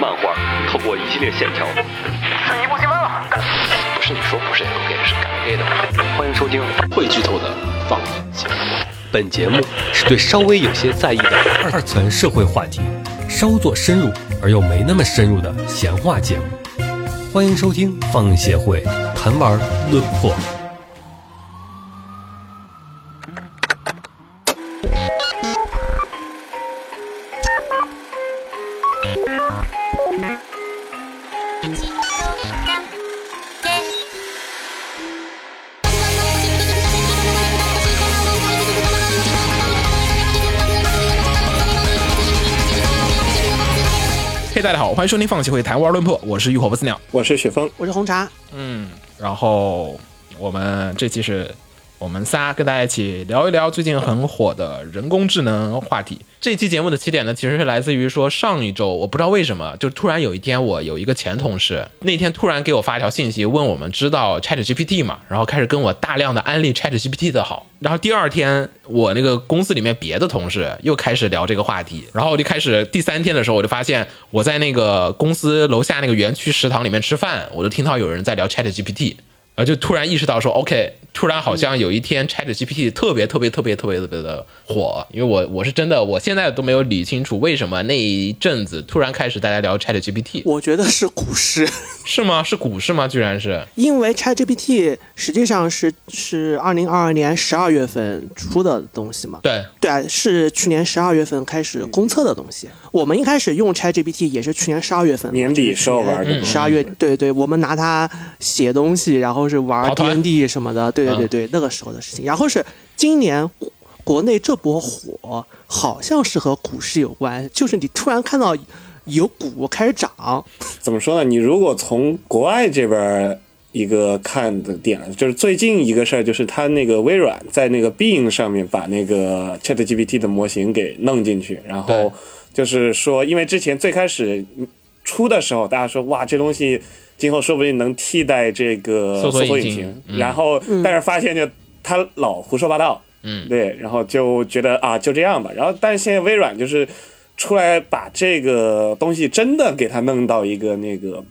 漫画透过一系列线条，是一部新闻了。不是你说不是 LK，是改 gay 的。欢迎收听会剧透的放映节目。本节目是对稍微有些在意的二层社会话题稍作深入而又没那么深入的闲话节目。欢迎收听放映协会谈玩论破。家好，欢迎收听放弃会谈玩论破，我是浴火不死鸟。我是雪峰，我是红茶，嗯，然后我们这期是我们仨跟大家一起聊一聊最近很火的人工智能话题。这期节目的起点呢，其实是来自于说上一周，我不知道为什么，就突然有一天，我有一个前同事，那天突然给我发一条信息，问我们知道 Chat GPT 嘛，然后开始跟我大量的安利 Chat GPT 的好。然后第二天，我那个公司里面别的同事又开始聊这个话题，然后我就开始第三天的时候，我就发现我在那个公司楼下那个园区食堂里面吃饭，我就听到有人在聊 Chat GPT。呃，就突然意识到说，OK，突然好像有一天 Chat GPT 特别特别特别特别特别的火，因为我我是真的，我现在都没有理清楚为什么那一阵子突然开始大家聊 Chat GPT，我觉得是股市，是吗？是股市吗？居然是，因为 ChatGPT 实际上是是二零二二年十二月份出的东西嘛。对，对啊，是去年十二月份开始公测的东西。我们一开始用 ChatGPT 也是去年十二月份，年底时候玩的。十二月，对对，我们拿它写东西，然后是玩 D N D 什么的，对对对嗯对，那个时候的事情。然后是今年国内这波火，好像是和股市有关，就是你突然看到有股开始涨，怎么说呢？你如果从国外这边一个看的点，就是最近一个事儿，就是他那个微软在那个 Bing 上面把那个 ChatGPT 的模型给弄进去，然后就是说，因为之前最开始出的时候，大家说哇，这东西今后说不定能替代这个搜索引擎。然后但是发现就他老胡说八道，嗯，对，然后就觉得啊，就这样吧。然后，但是现在微软就是出来把这个东西真的给它弄到一个那个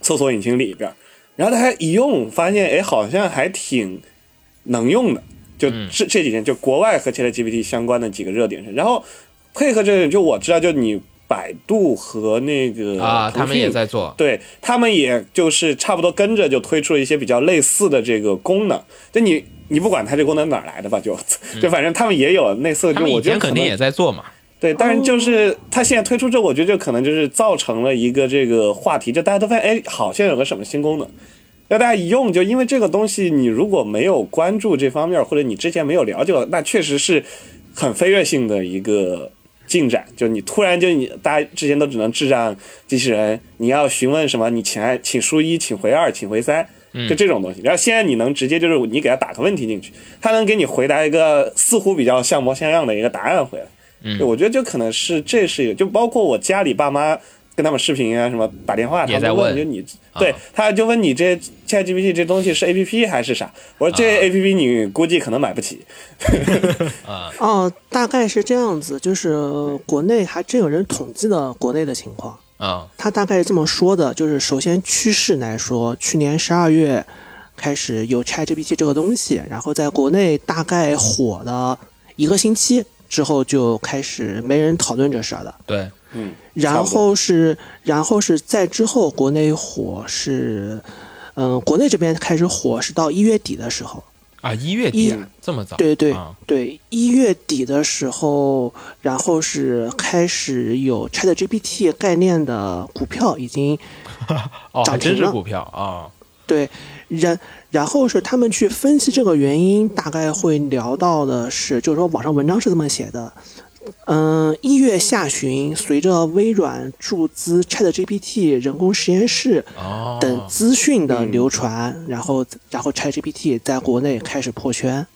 搜索引擎里边，然后大家一用，发现哎，好像还挺能用的。就嗯。这这几天，就国外和 ChatGPT 相关的几个热点上，然后配合这个，就我知道，就你百度和那个啊，他们也在做，对他们也就是差不多跟着就推出了一些比较类似的这个功能。就你你不管它这功能哪儿来的吧，就就反正他们也有类似的，就我觉得肯定也在做嘛，对，但是就是它现在推出之后，我觉得就可能就是造成了一个这个话题，就大家都发现哎，好像有个什么新功能。那大家一用，就因为这个东西，你如果没有关注这方面，或者你之前没有了解过，那确实是很飞跃性的一个进展。就你突然就你大家之前都只能智障机器人，你要询问什么，你请按请输一，请回二，请回三，就这种东西。然后现在你能直接就是你给他打个问题进去，他能给你回答一个似乎比较像模像样的一个答案回来。嗯我觉得就可能是这是一个，就包括我家里爸妈跟他们视频啊，什么打电话，他也在问们问就你，对，他就问你这 ChatGPT 这东西是 APP 还是啥？我说啊这 APP 你估计可能买不起。哦，大概是这样子，就是国内还真有人统计了国内的情况。啊，他大概是这么说的，就是首先趋势来说，去年十二月开始有 ChatGPT 这个东西，然后在国内大概火了一个星期之后，就开始没人讨论这事儿了。对，然后是，然后是在之后国内火是，嗯、国内这边开始火是到一月底的时候。啊，一月底啊这么早，对对啊对，一月底的时候，然后是开始有 ChatGPT 概念的股票已经 涨停了真是股票啊，对，然然后是他们去分析这个原因，大概会聊到的是，就是说网上文章是这么写的，嗯，一月下旬，随着微软注资 ChatGPT 人工实验室哦，等资讯的流传，然后然后 ChatGPT 在国内开始破圈。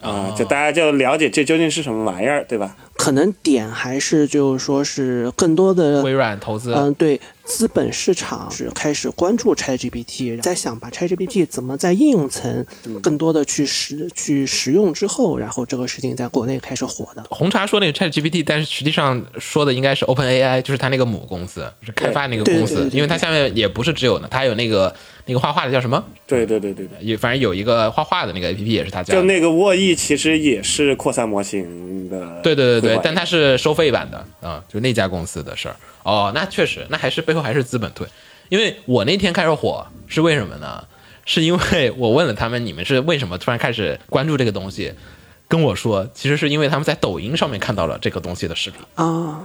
啊，就大家就了解这究竟是什么玩意儿，对吧？可能点还是就是说是更多的微软投资，嗯，对，资本市场是开始关注 ChatGPT，在想把 ChatGPT 怎么在应用层更多的去使去使用之后，然后这个事情在国内开始火的。红茶说那个 Chat GPT，但是实际上说的应该是 Open AI，就是他那个母公司，是开发那个公司因为它下面也不是只有呢，它有那个那个画画的叫什么？对对对对对。有反正有一个画画的那个 APP 也是他家。就那个沃易其实也是扩散模型的，对对对对，但它是收费版的啊、就那家公司的事儿。哦，那确实，那还是背后还是资本推。因为我那天开始火是为什么呢？是因为我问了他们，你们是为什么突然开始关注这个东西？跟我说，其实是因为他们在抖音上面看到了这个东西的视频。啊，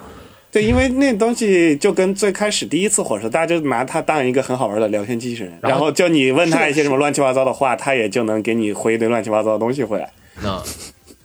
对，因为那东西就跟最开始第一次火的时，大家就拿它当一个很好玩的聊天机器人，然后就你问他一些什么乱七八糟的话，他也就能给你回一堆乱七八糟的东西回来。嗯，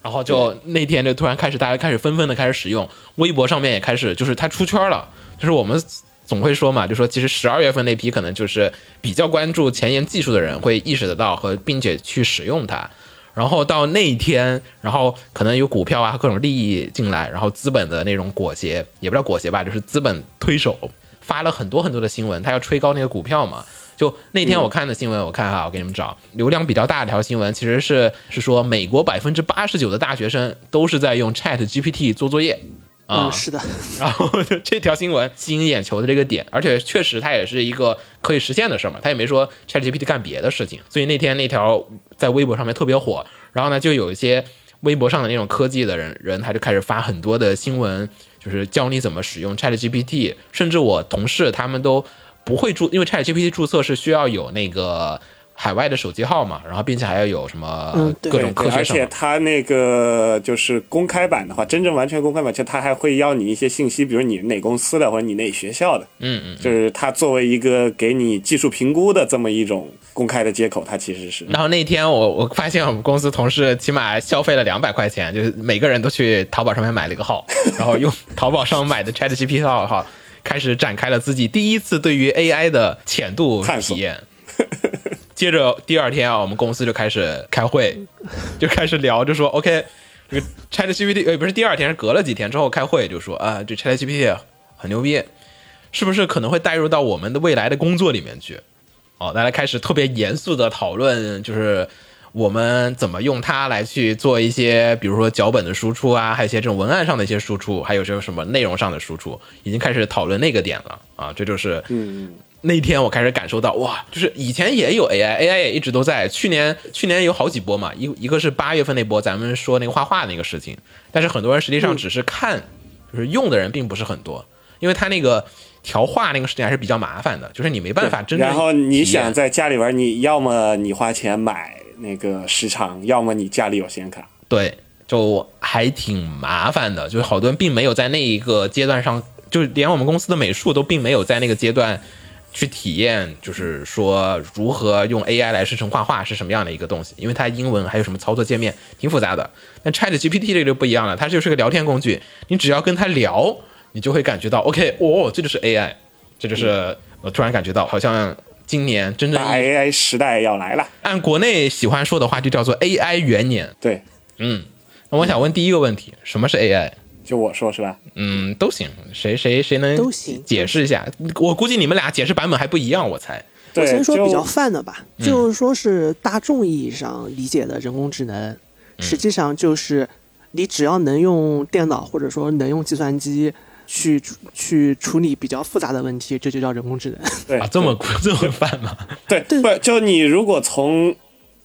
然后就那天就突然开始，大家开始纷纷的开始使用，微博上面也开始，就是它出圈了。就是我们总会说嘛，就说其实十二月份那批可能就是比较关注前沿技术的人会意识得到和并且去使用它。然后到那一天，然后可能有股票啊各种利益进来，然后资本的那种裹挟，也不叫裹挟吧，就是资本推手发了很多很多的新闻，他要吹高那个股票嘛。就那天我看的新闻，我看哈，我给你们找流量比较大的一条新闻，其实是是说美国百分之八十九的大学生都是在用 Chat GPT 做作业啊。嗯，，是的，然后就这条新闻吸引眼球的这个点，而且确实它也是一个可以实现的事嘛，他也没说 ChatGPT 干别的事情，所以那天那条在微博上面特别火，然后呢，就有一些微博上的那种科技的人人，他就开始发很多的新闻，就是教你怎么使用 ChatGPT，甚至我同事他们都不会注，因为 ChatGPT 注册是需要有那个。海外的手机号嘛，然后并且还要有什么各种科学而，且它那个就是公开版的话，真正完全公开版，就它还会要你一些信息，比如你哪公司的或者你哪学校的，嗯嗯，就是它作为一个给你技术评估的这么一种公开的接口，它其实是。然后那天我我发现我们公司同事起码消费了两百块钱，就是每个人都去淘宝上面买了一个号，然后用淘宝上买的 Chat GPT 号号开始展开了自己第一次对于 AI 的浅度探索体验。接着第二天啊，我们公司就开始开会，就开始聊，就说 OK，这个 Chat GPT 呃不是第二天，是隔了几天之后开会就说啊，这 Chat GPT 很牛逼，是不是可能会带入到我们的未来的工作里面去？哦，大家开始特别严肃的讨论，就是我们怎么用它来去做一些，比如说脚本的输出啊，还有一些这种文案上的一些输出，还有这种什么内容上的输出，已经开始讨论那个点了啊，这就是嗯，那天我开始感受到，哇，就是以前也有 AI，AI 也一直都在。去年去年有好几波嘛，一一个是八月份那波，咱们说那个画画那个事情，但是很多人实际上只是看，就是用的人并不是很多，因为他那个调画那个事情还是比较麻烦的，就是你没办法真正然后你想在家里玩，你要么你花钱买那个时长，要么你家里有显卡。对，就还挺麻烦的，就是好多人并没有在那一个阶段上，就是连我们公司的美术都并没有在那个阶段去体验，就是说如何用 AI 来生成画画是什么样的一个东西，因为它英文还有什么操作界面挺复杂的。但 Chat GPT 这个就不一样了，它就是个聊天工具，你只要跟它聊，你就会感觉到 OK，哦，这就是 AI，这就是我突然感觉到好像。今年真正大意义 AI 时代要来了。按国内喜欢说的话，就叫做 AI 元年。对，嗯，那我想问第一个问题，什么是 AI？就我说是吧？嗯，都行，谁谁谁能都行解释一下？我估计你们俩解释版本还不一样，我猜。对，我先说比较泛的吧，嗯就是说是大众意义上理解的人工智能，嗯实际上就是你只要能用电脑或者说能用计算机去去处理比较复杂的问题，这就叫人工智能。对啊，这么这么泛吗？对，对不就你如果从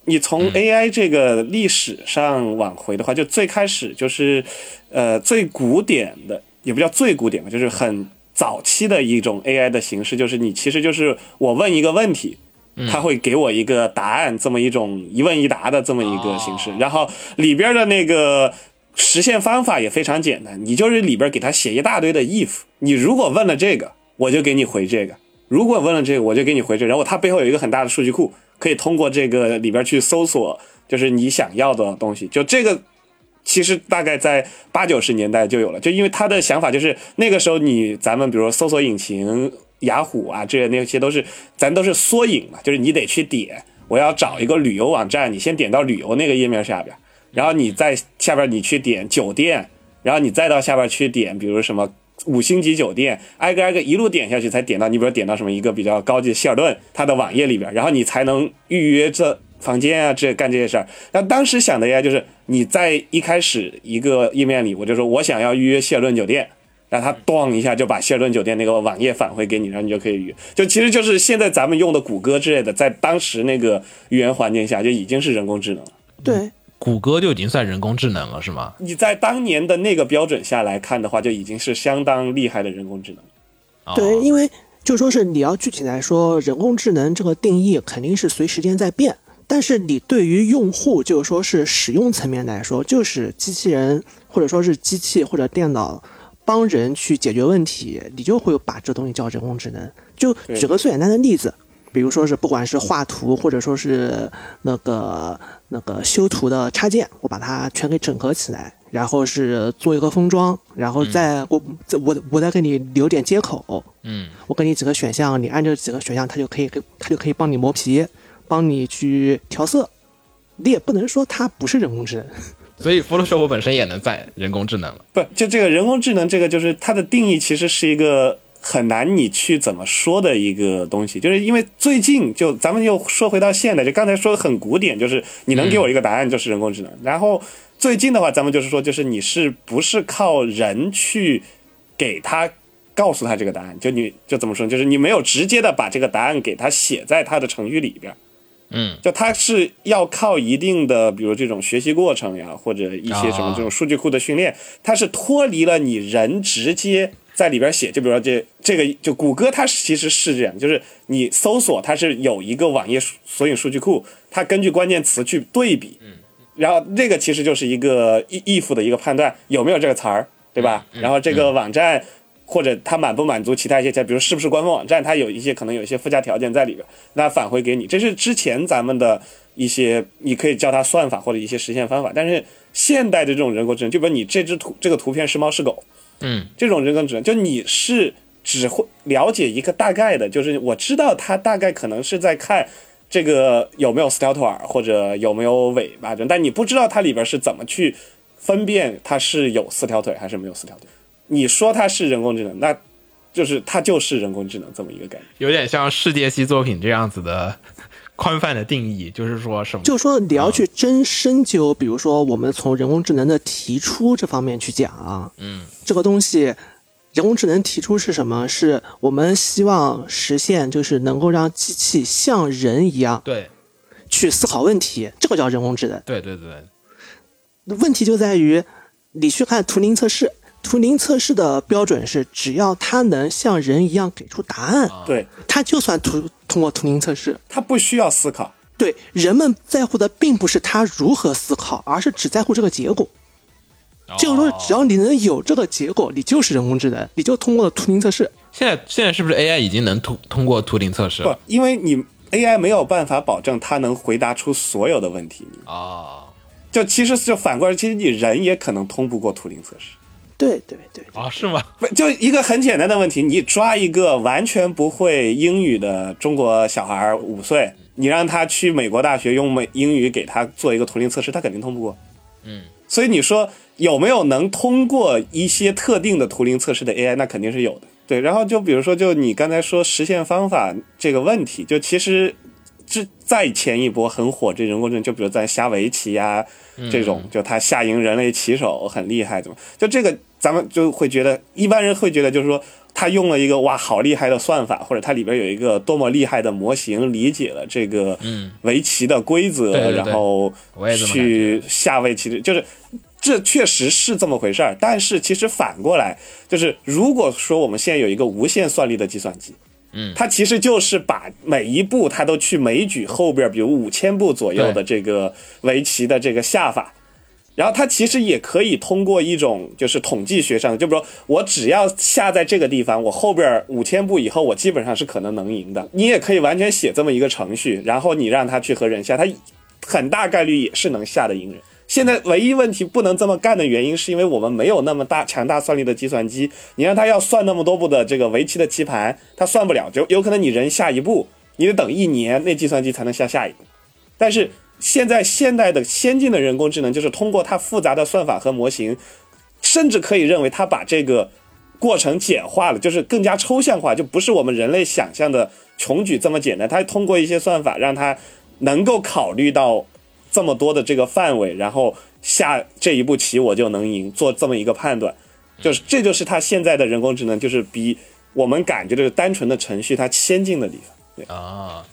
你从嗯 AI 这个历史上往回的话，就最开始就是呃最古典的，也不叫最古典吧，就是很早期的一种 AI 的形式，就是你其实就是我问一个问题。嗯它会给我一个答案，这么一种一问一答的这么一个形式，哦然后里边的那个实现方法也非常简单，你就是里边给他写一大堆的 if，你如果问了这个，我就给你回这个；如果问了这个，我就给你回这个。然后它背后有一个很大的数据库，可以通过这个里边去搜索，就是你想要的东西。就这个，其实大概在八九十年代就有了，就因为他的想法就是那个时候你咱们比如说搜索引擎。雅虎啊，这些那些都是，咱都是缩影嘛，就是你得去点，我要找一个旅游网站，你先点到旅游那个页面下边，然后你在下边你去点酒店，然后你再到下边去点，比如什么五星级酒店，挨个挨个一路点下去，才点到你，比如点到什么一个比较高级的希尔顿，它的网页里边，然后你才能预约这房间啊，这干这些事儿。那当时想的呀，就是你在一开始一个页面里，我就说我想要预约希尔顿酒店，然后它咣一下就把希尔顿酒店那个网页返回给你，然后你就可以预约。就其实就是现在咱们用的谷歌之类的，在当时那个语言环境下就已经是人工智能了。对，谷歌就已经算人工智能了，是吗？你在当年的那个标准下来看的话，就已经是相当厉害的人工智能。哦对，因为就说是你要具体来说，人工智能这个定义肯定是随时间在变。但是你对于用户，就是说是使用层面来说，就是机器人或者说是机器或者电脑帮人去解决问题，你就会把这东西叫人工智能。就举个最简单的例子，比如说是不管是画图或者说是那个那个修图的插件，我把它全给整合起来，然后是做一个封装，然后再我再我我再给你留点接口，嗯，我给你几个选项，你按这几个选项，它就可以给它就可以帮你磨皮，帮你去调色。你也不能说它不是人工智能，所以 Photoshop 本身也能算人工智能了。不，就这个人工智能，这个就是它的定义，其实是一个很难你去怎么说的一个东西。就是因为最近就咱们又说回到现代，就刚才说的很古典，就是你能给我一个答案就是人工智能。然后最近的话，咱们就是说，就是你是不是靠人去给他告诉他这个答案？就你就怎么说？就是你没有直接的把这个答案给他写在他的程序里边。嗯，就它是要靠一定的，比如这种学习过程呀，或者一些什么这种数据库的训练，它是脱离了你人直接在里边写。就比如说这这个，就谷歌它其实是这样，就是你搜索它是有一个网页索引数据库，它根据关键词去对比，然后这个其实就是一个 if 的一个判断，有没有这个词儿，对吧？然后这个网站。或者它满不满足其他一些条，比如是不是官方网站，它有一些可能有一些附加条件在里边，那返回给你，这是之前咱们的一些，你可以叫它算法或者一些实现方法。但是现代的这种人工智能，就比如你这只图这个图片是猫是狗，嗯，这种人工智能，就你是只会了解一个大概的，就是我知道它大概可能是在看这个有没有四条腿儿或者有没有尾巴，但你不知道它里边是怎么去分辨它是有四条腿还是没有四条腿。你说它是人工智能，那就是它就是人工智能这么一个概念。有点像世界系作品这样子的宽泛的定义，就是说什么？就是说你要去真深究，比如说我们从人工智能的提出这方面去讲，嗯，这个东西，人工智能提出是什么？是我们希望实现，就是能够让机器像人一样对去思考问题，这个叫人工智能。对对对，问题就在于，你去看图灵测试，图灵测试的标准是，只要它能像人一样给出答案，对，它就算图通过图灵测试。它不需要思考。对，人们在乎的并不是他如何思考，而是只在乎这个结果。就是说，只要你能有这个结果，你就是人工智能，你就通过了图灵测试。现在现在是不是 AI 已经能通通过图灵测试不？，因为你 AI 没有办法保证它能回答出所有的问题。啊就其实就反过来，其实你人也可能通不过图灵测试。对对对，啊是吗？不，就一个很简单的问题，你抓一个完全不会英语的中国小孩儿五岁，你让他去美国大学用美英语给他做一个图灵测试，他肯定通不过。嗯，所以你说有没有能通过一些特定的图灵测试的 AI？那肯定是有的。对，然后就比如说，就你刚才说实现方法这个问题，就其实这再前一波很火这人工智能，就比如在下围棋呀、这种，就他下赢人类棋手很厉害，怎么就这个咱们就会觉得一般人会觉得就是说。他用了一个哇好厉害的算法，或者它里边有一个多么厉害的模型，理解了这个围棋的规则，然后去下围棋，就是这确实是这么回事儿。但是其实反过来，就是如果说我们现在有一个无限算力的计算机，嗯它其实就是把每一步它都去枚举后边，比如五千步左右的这个围棋的这个下法。然后它其实也可以通过一种就是统计学上，就比如说我只要下在这个地方，我后边五千步以后，我基本上是可能能赢的。你也可以完全写这么一个程序，然后你让它去和人下，它很大概率也是能下的赢人。现在唯一问题不能这么干的原因，是因为我们没有那么大强大算力的计算机。你让它要算那么多步的这个围棋的棋盘，它算不了，就有可能你人下一步，你得等一年，那计算机才能下下一步。但是现在现代的先进的人工智能，就是通过它复杂的算法和模型，甚至可以认为它把这个过程简化了，就是更加抽象化，就不是我们人类想象的穷举这么简单。它通过一些算法，让它能够考虑到这么多的这个范围，然后下这一步棋我就能赢，做这么一个判断。就是这就是它现在的人工智能，就是比我们感觉的单纯的程序它先进的地方。对，啊，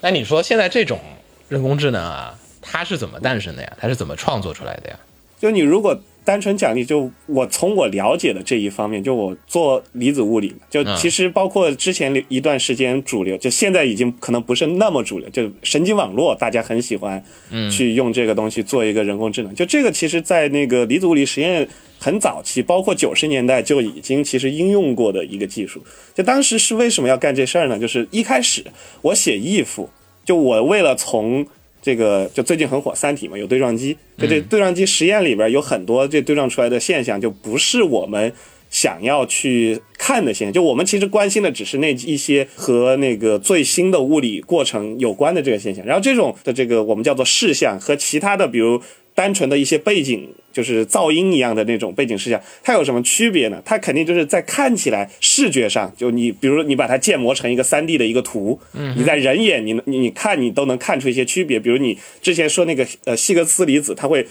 那你说现在这种人工智能啊，它是怎么诞生的呀？它是怎么创作出来的呀？就你如果单纯奖励，就我从我了解的这一方面，就我做离子物理嘛，就嗯其实包括之前一段时间主流，就现在已经可能不是那么主流，就神经网络大家很喜欢去用这个东西做一个人工智能。就这个其实，在那个离子物理实验很早期，包括九十年代就已经其实应用过的一个技术。就当时是为什么要干这事儿呢？就是一开始我写 if，就我为了从这个就最近很火《三体》嘛，有对撞机，就这对撞机实验里边有很多这对撞出来的现象，就不是我们想要去看的现象。就我们其实关心的只是那一些和那个最新的物理过程有关的这个现象。然后这种的这个我们叫做视像和其他的，比如单纯的一些背景，就是噪音一样的那种背景视像，它有什么区别呢？它肯定就是在看起来视觉上，就你比如说你把它建模成一个三 D 的一个图，你在人眼你你你看你都能看出一些区别。比如你之前说那个呃希格斯离子，它会。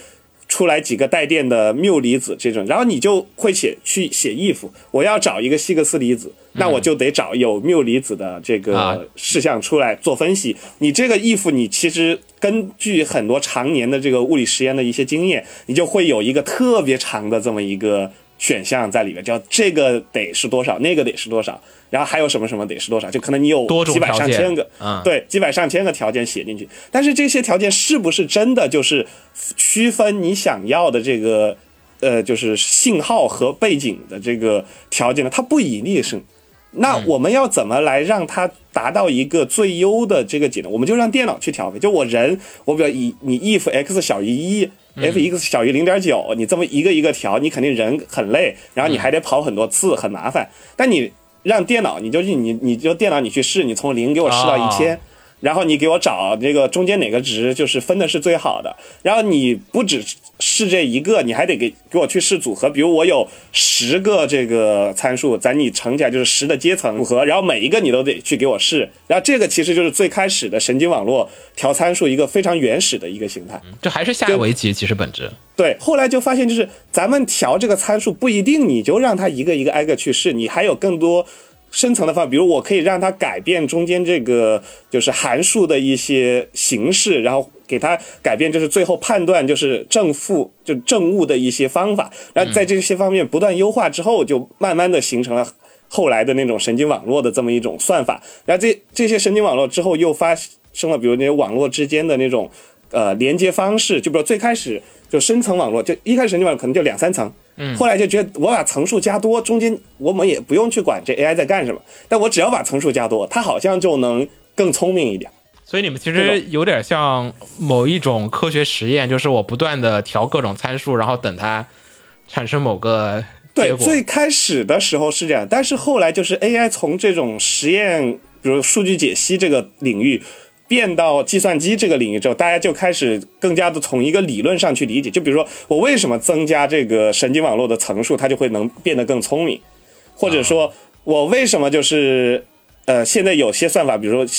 出来几个带电的缪离子这种，然后你就会写去写 if，我要找一个希格斯离子，那我就得找有缪离子的这啊个事项出来做分析。你这个 if，你其实根据很多常年的这个物理实验的一些经验，你就会有一个特别长的这么一个选项在里面，叫这个得是多少，那个得是多少，然后还有什么什么得是多少，就可能你有几百上千个，嗯对，几百上千个条件写进去，但是这些条件是不是真的就是区分你想要的这个呃，就是信号和背景的这个条件呢？它不一定是。那我们要怎么来让它达到一个最优的这个解呢？我们就让电脑去调配。就我人，我比如以你 if x 小于一，f x 小于零点九，你这么一个一个调，你肯定人很累，然后你还得跑很多次，很麻烦。但你让电脑，你就去你你就电脑你去试，你从零给我试到一千、然后你给我找这个中间哪个值就是分的是最好的，然后你不只试这一个，你还得给给我去试组合，比如我有十个这个参数，咱你乘起来就是十的阶层组合，然后每一个你都得去给我试，然后这个其实就是最开始的神经网络调参数一个非常原始的一个形态。这还是下围棋，其实本质。对，后来就发现，就是咱们调这个参数不一定你就让它一个一个挨个去试，你还有更多深层的方法，比如我可以让它改变中间这个就是函数的一些形式，然后给它改变，就是最后判断就是正负就正误的一些方法，然后在这些方面不断优化之后，就慢慢的形成了。后来的那种神经网络的这么一种算法，然后这这些神经网络之后又发生了，比如那些网络之间的那种呃连接方式，就比如最开始就深层网络，就一开始神经网络可能就两三层，嗯，后来就觉得我把层数加多，中间我们也不用去管这 AI 在干什么，但我只要把层数加多，它好像就能更聪明一点。所以你们其实有点像某一种科学实验，就是我不断的调各种参数，然后等它产生某个结对，果。最开始的时候是这样，但是后来就是 AI 从这种实验，比如数据解析这个领域，变到计算机这个领域之后，大家就开始更加的从一个理论上去理解。就比如说，我为什么增加这个神经网络的层数，它就会能变得更聪明，或者说我为什么就是呃，现在有些算法，比如说。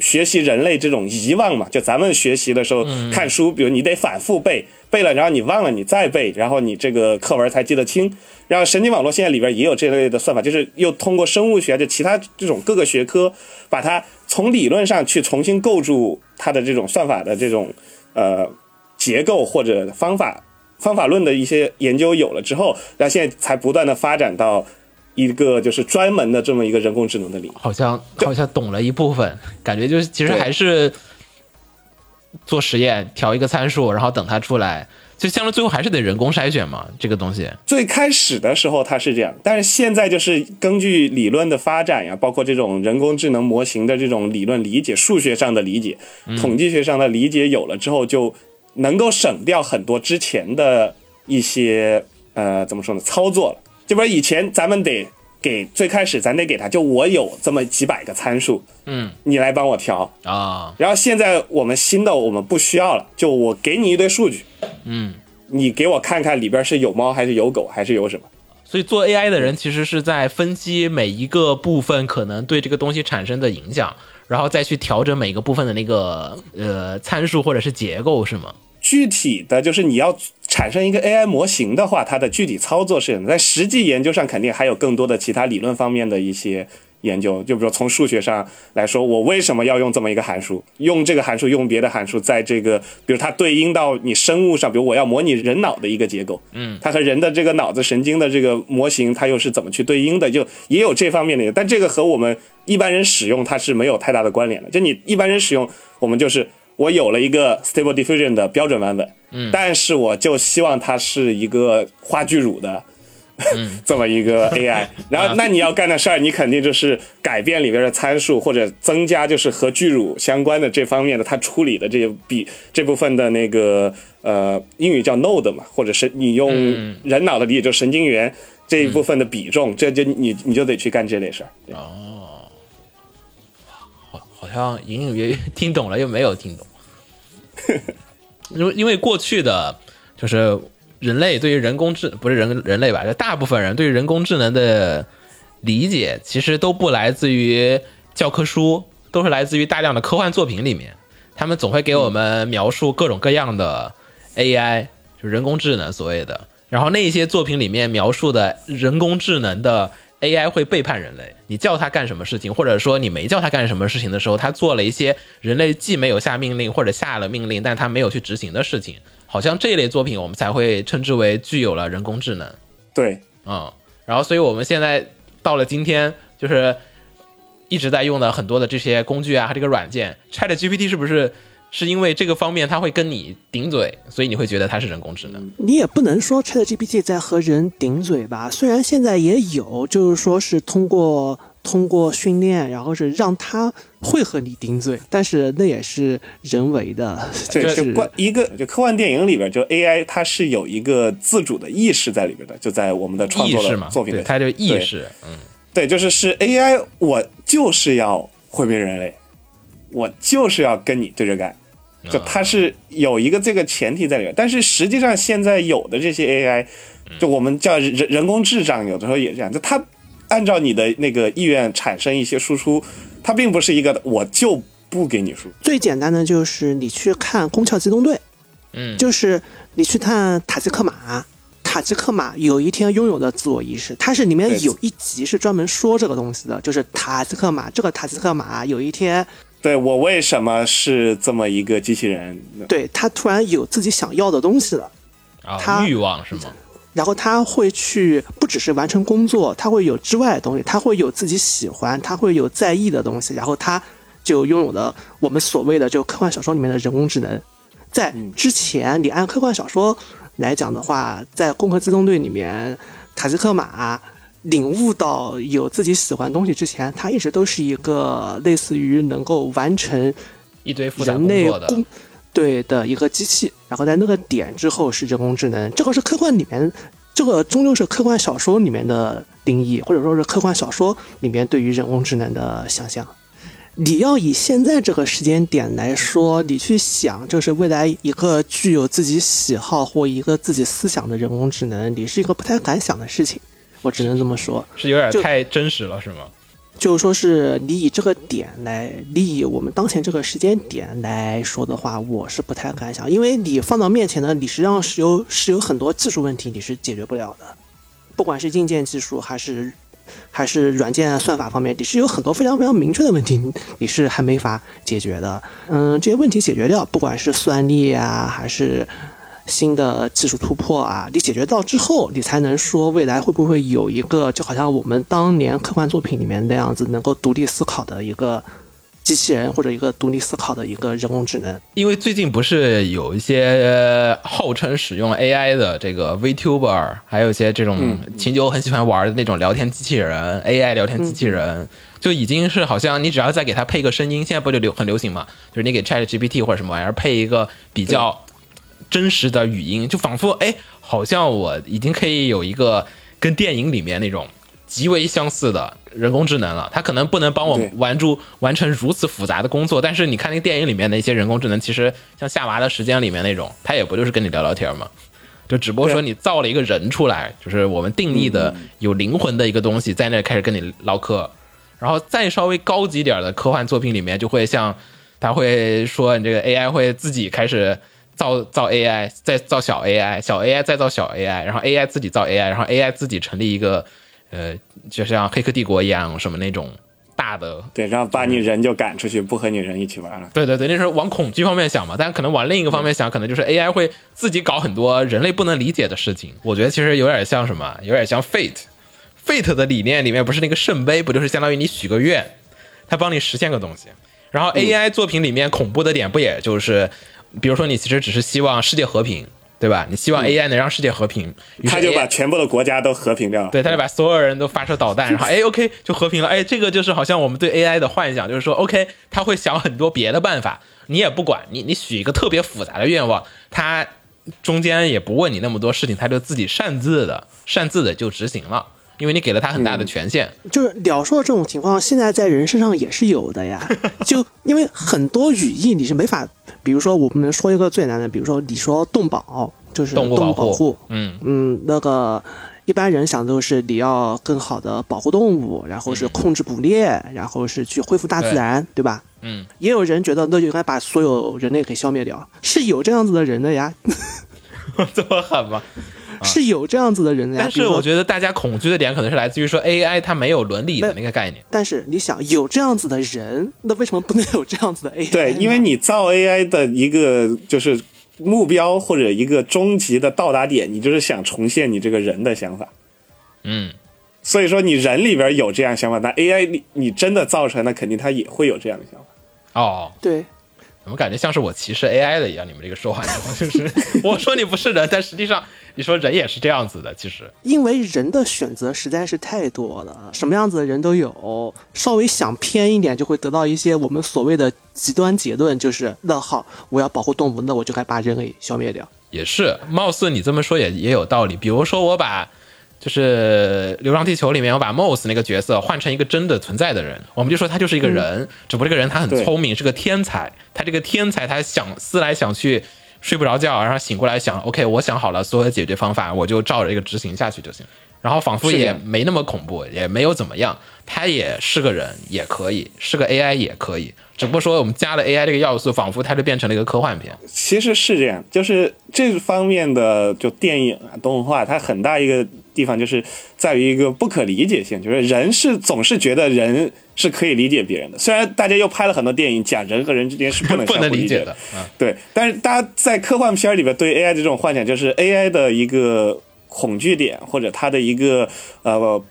学习人类这种遗忘嘛，就咱们学习的时候看书，比如你得反复背，背了然后你忘了你再背，然后你这个课文才记得清。然后神经网络现在里边也有这类的算法，就是又通过生物学就其他这种各个学科，把它从理论上去重新构筑它的这种算法的这种呃结构或者方法方法论的一些研究有了之后，然后现在才不断的发展到一个就是专门的这么一个人工智能的领域。好像好像懂了一部分，感觉就是其实还是做实验调一个参数，然后等它出来，就相当于最后还是得人工筛选嘛，这个东西。最开始的时候它是这样，但是现在就是根据理论的发展呀，包括这种人工智能模型的这种理论理解、数学上的理解、统计学上的理解有了之后，就能够省掉很多之前的一些呃怎么说呢操作了。就比如以前咱们得给最开始咱得给他，就我有这么几百个参数，嗯。你来帮我调，啊，然后现在我们新的我们不需要了，就我给你一堆数据，嗯，你给我看看里边是有猫还是有狗还是有什么。所以做 AI 的人其实是在分析每一个部分可能对这个东西产生的影响，然后再去调整每个部分的那个呃参数或者是结构，是吗？具体的就是你要产生一个 AI 模型的话，它的具体操作是什么？在实际研究上，肯定还有更多的其他理论方面的一些研究。就比如说从数学上来说，我为什么要用这么一个函数？用这个函数，用别的函数，在这个比如它对应到你生物上，比如我要模拟人脑的一个结构，嗯，它和人的这个脑子神经的这个模型，它又是怎么去对应的？就也有这方面的，但这个和我们一般人使用它是没有太大的关联的。就你一般人使用，我们就是。我有了一个 Stable Diffusion 的标准版本，嗯，但是我就希望它是一个画巨乳的，这么一个 AI。然后，那你要干的事儿，你肯定就是改变里边的参数，或者增加就是和巨乳相关的这方面的它处理的这些比这部分的那个呃英语叫 Node 嘛，或者是你用人脑的理解就神经元这一部分的比重，这就你你就得去干这类事儿。哦。好像隐隐约约听懂了，又没有听懂。因为因为过去的，就是人类对于人工智不是人人类吧，就大部分人对于人工智能的理解，其实都不来自于教科书，都是来自于大量的科幻作品里面。他们总会给我们描述各种各样的 AI，就人工智能所谓的。然后那些作品里面描述的人工智能的。AI 会背叛人类，你叫它干什么事情，或者说你没叫它干什么事情的时候，它做了一些人类既没有下命令或者下了命令，但它没有去执行的事情，好像这一类作品我们才会称之为具有了人工智能。对，嗯，然后所以我们现在到了今天，就是一直在用的很多的这些工具啊，和这个软件，ChatGPT 是不是？是因为这个方面它会跟你顶嘴，所以你会觉得它是人工智能。你也不能说 ChatGPT 在和人顶嘴吧？虽然现在也有，就是说是通过通过训练，然后是让它会和你顶嘴，但是那也是人为的。对，就关一个就科幻电影里边，就 AI 它是有一个自主的意识在里边的，就在我们的创作的作品里，它就意识，嗯，对，就是是 AI，我就是要毁灭人类，我就是要跟你对着干。就它是有一个这个前提在里面，但是实际上现在有的这些 AI，就我们叫人人工智障，有的时候也这样，就它按照你的那个意愿产生一些输出，它并不是一个我就不给你输。最简单的就是你去看《攻壳机动队》，嗯，就是你去看塔吉克马，塔吉克马有一天拥有的自我意识，它是里面有一集是专门说这个东西的，就是塔吉克马这个塔吉克马有一天。对我为什么是这么一个机器人？对他突然有自己想要的东西了，啊，欲望是吗？然后他会去，不只是完成工作，他会有之外的东西，他会有自己喜欢，他会有在意的东西，然后他就拥有了我们所谓的就科幻小说里面的人工智能。在之前，你按科幻小说来讲的话，在《攻壳机动队》里面，塔吉克马。领悟到有自己喜欢东西之前，他一直都是一个类似于能够完成一堆人类工对的一个机器。然后在那个点之后是人工智能，这个是科幻里面，这个终究是科幻小说里面的定义，或者说是科幻小说里面对于人工智能的想象。你要以现在这个时间点来说，你去想，就是未来一个具有自己喜好或一个自己思想的人工智能，你是一个不太敢想的事情。我只能这么说，是有点太真实了，是吗？就是说，是你以这个点来，你以我们当前这个时间点来说的话，我是不太敢想，因为你放到面前呢，你实际上是有是有很多技术问题，你是解决不了的，不管是硬件技术还是还是软件算法方面，你是有很多非常非常明确的问题，你是还没法解决的。嗯，这些问题解决掉，不管是算力啊，还是。新的技术突破啊，你解决到之后，你才能说未来会不会有一个，就好像我们当年科幻作品里面那样子，能够独立思考的一个机器人，或者一个独立思考的一个人工智能。因为最近不是有一些号称使用 AI 的这个 VTuber，还有一些这种秦九很喜欢玩的那种聊天机器人，AI 聊天机器人，就已经是好像你只要再给它配个声音，现在不就流很流行嘛？就是你给 ChatGPT 或者什么玩意儿配一个比较。真实的语音就仿佛哎，好像我已经可以有一个跟电影里面那种极为相似的人工智能了。它可能不能帮我完住完成如此复杂的工作，但是你看那个电影里面的一些人工智能，其实像《夏娃的时间》里面那种，它也不就是跟你聊聊天吗？就只不过说你造了一个人出来，就是我们定义的有灵魂的一个东西，在那开始跟你唠嗑。然后再稍微高级点的科幻作品里面，就会像他会说你这个 AI 会自己开始造造 AI，再造小 AI，小 AI 再造小 AI，然后 AI 自己造 AI，然后 AI 自己成立一个呃，就像黑客帝国一样什么那种大的对，然后把你人就赶出去，不和你人一起玩了。对对对，那时候往恐惧方面想嘛，但可能往另一个方面想，可能就是 AI 会自己搞很多人类不能理解的事情。我觉得其实有点像什么，有点像 Fate。Fate 的理念里面不是那个圣杯，不就是相当于你许个愿，它帮你实现个东西。然后 AI 作品里面恐怖的点不也就是，比如说你其实只是希望世界和平，对吧？你希望 AI 能让世界和平，他就把全部的国家都和平掉了。对，他就把所有人都发射导弹，然后哎，OK 就和平了。哎，这个就是好像我们对 AI 的幻想，就是说 OK，他会想很多别的办法，你也不管你，你许一个特别复杂的愿望，他中间也不问你那么多事情，他就自己擅自的擅自的就执行了，因为你给了他很大的权限。就是鸟兽这种情况，现在在人身上也是有的呀。就因为很多语义你是没法，比如说我们说一个最难的，比如说你说动保，就是动物保护保护，嗯，嗯，那个一般人想的都是你要更好的保护动物，然后是控制捕猎，然后是去恢复大自然，对吧？嗯，也有人觉得那就应该把所有人类给消灭掉，是有这样子的人的呀，这么狠吗？是有这样子的人的呀。但是我觉得大家恐惧的点可能是来自于说 AI 它没有伦理的那个概念。但是你想有这样子的人，那为什么不能有这样子的 AI？对，因为你造 AI 的一个就是目标或者一个终极的到达点，你就是想重现你这个人的想法。嗯，所以说你人里边有这样想法，那 AI 你你真的造出来，那肯定它也会有这样的想法。哦，对怎么感觉像是我歧视 AI 的一样？你们这个说话就是我说你不是人，但实际上你说人也是这样子的。其实，因为人的选择实在是太多了，什么样子的人都有。稍微想偏一点，就会得到一些我们所谓的极端结论，就是那好，我要保护动物，那我就该把人给消灭掉。也是，貌似你这么说也也有道理。比如说，我把就是《流浪地球》里面，我把 Moss 那个角色换成一个真的存在的人，我们就说他就是一个人，只不过这个人他很聪明，是个天才。他这个天才，他想思来想去，睡不着觉，然后醒过来想，OK，我想好了所有的解决方法，我就照着这个执行下去就行。然后仿佛也没那么恐怖，也没有怎么样。他也是个人，也可以是个 AI 也可以，只不过说我们加了 AI 这个要素，仿佛它就变成了一个科幻片。其实是这样，就是这方面的就电影啊、动画，它很大一个地方就是在于一个不可理解性，就是人是总是觉得人是可以理解别人的，虽然大家又拍了很多电影讲人和人之间是不能不能理解的，嗯，对，但是大家在科幻片里边对 AI 的这种幻想，就是 AI 的一个恐惧点，或者它的一个呃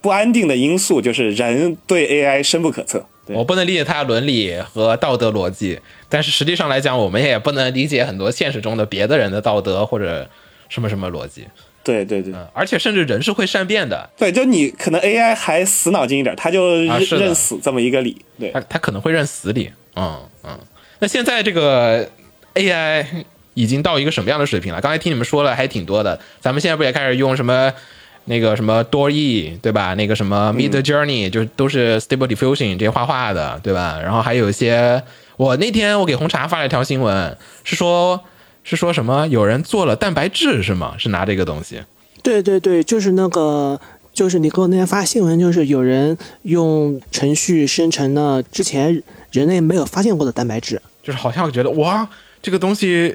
不安定的因素，就是人对 AI 深不可测。我不能理解它的伦理和道德逻辑，但是实际上来讲，我们也不能理解很多现实中的别的人的道德或者什么什么逻辑。对对对嗯，而且甚至人是会善变的，对，就你可能 AI 还死脑筋一点，他就认、啊认死这么一个理。对他他可能会认死理。嗯嗯。那现在这个 AI 已经到一个什么样的水平了？刚才听你们说了还挺多的，咱们现在不也开始用什么？那个什么多 E 对吧？那个什么 Mid Journey、就都是 Stable Diffusion 这些画画的对吧？然后还有一些，我那天我给红茶发了一条新闻，是说是说什么有人做了蛋白质是吗？是拿这个东西？对对对，就是那个，就是你给我那天发新闻，就是有人用程序生成了之前人类没有发现过的蛋白质。就是好像觉得哇，这个东西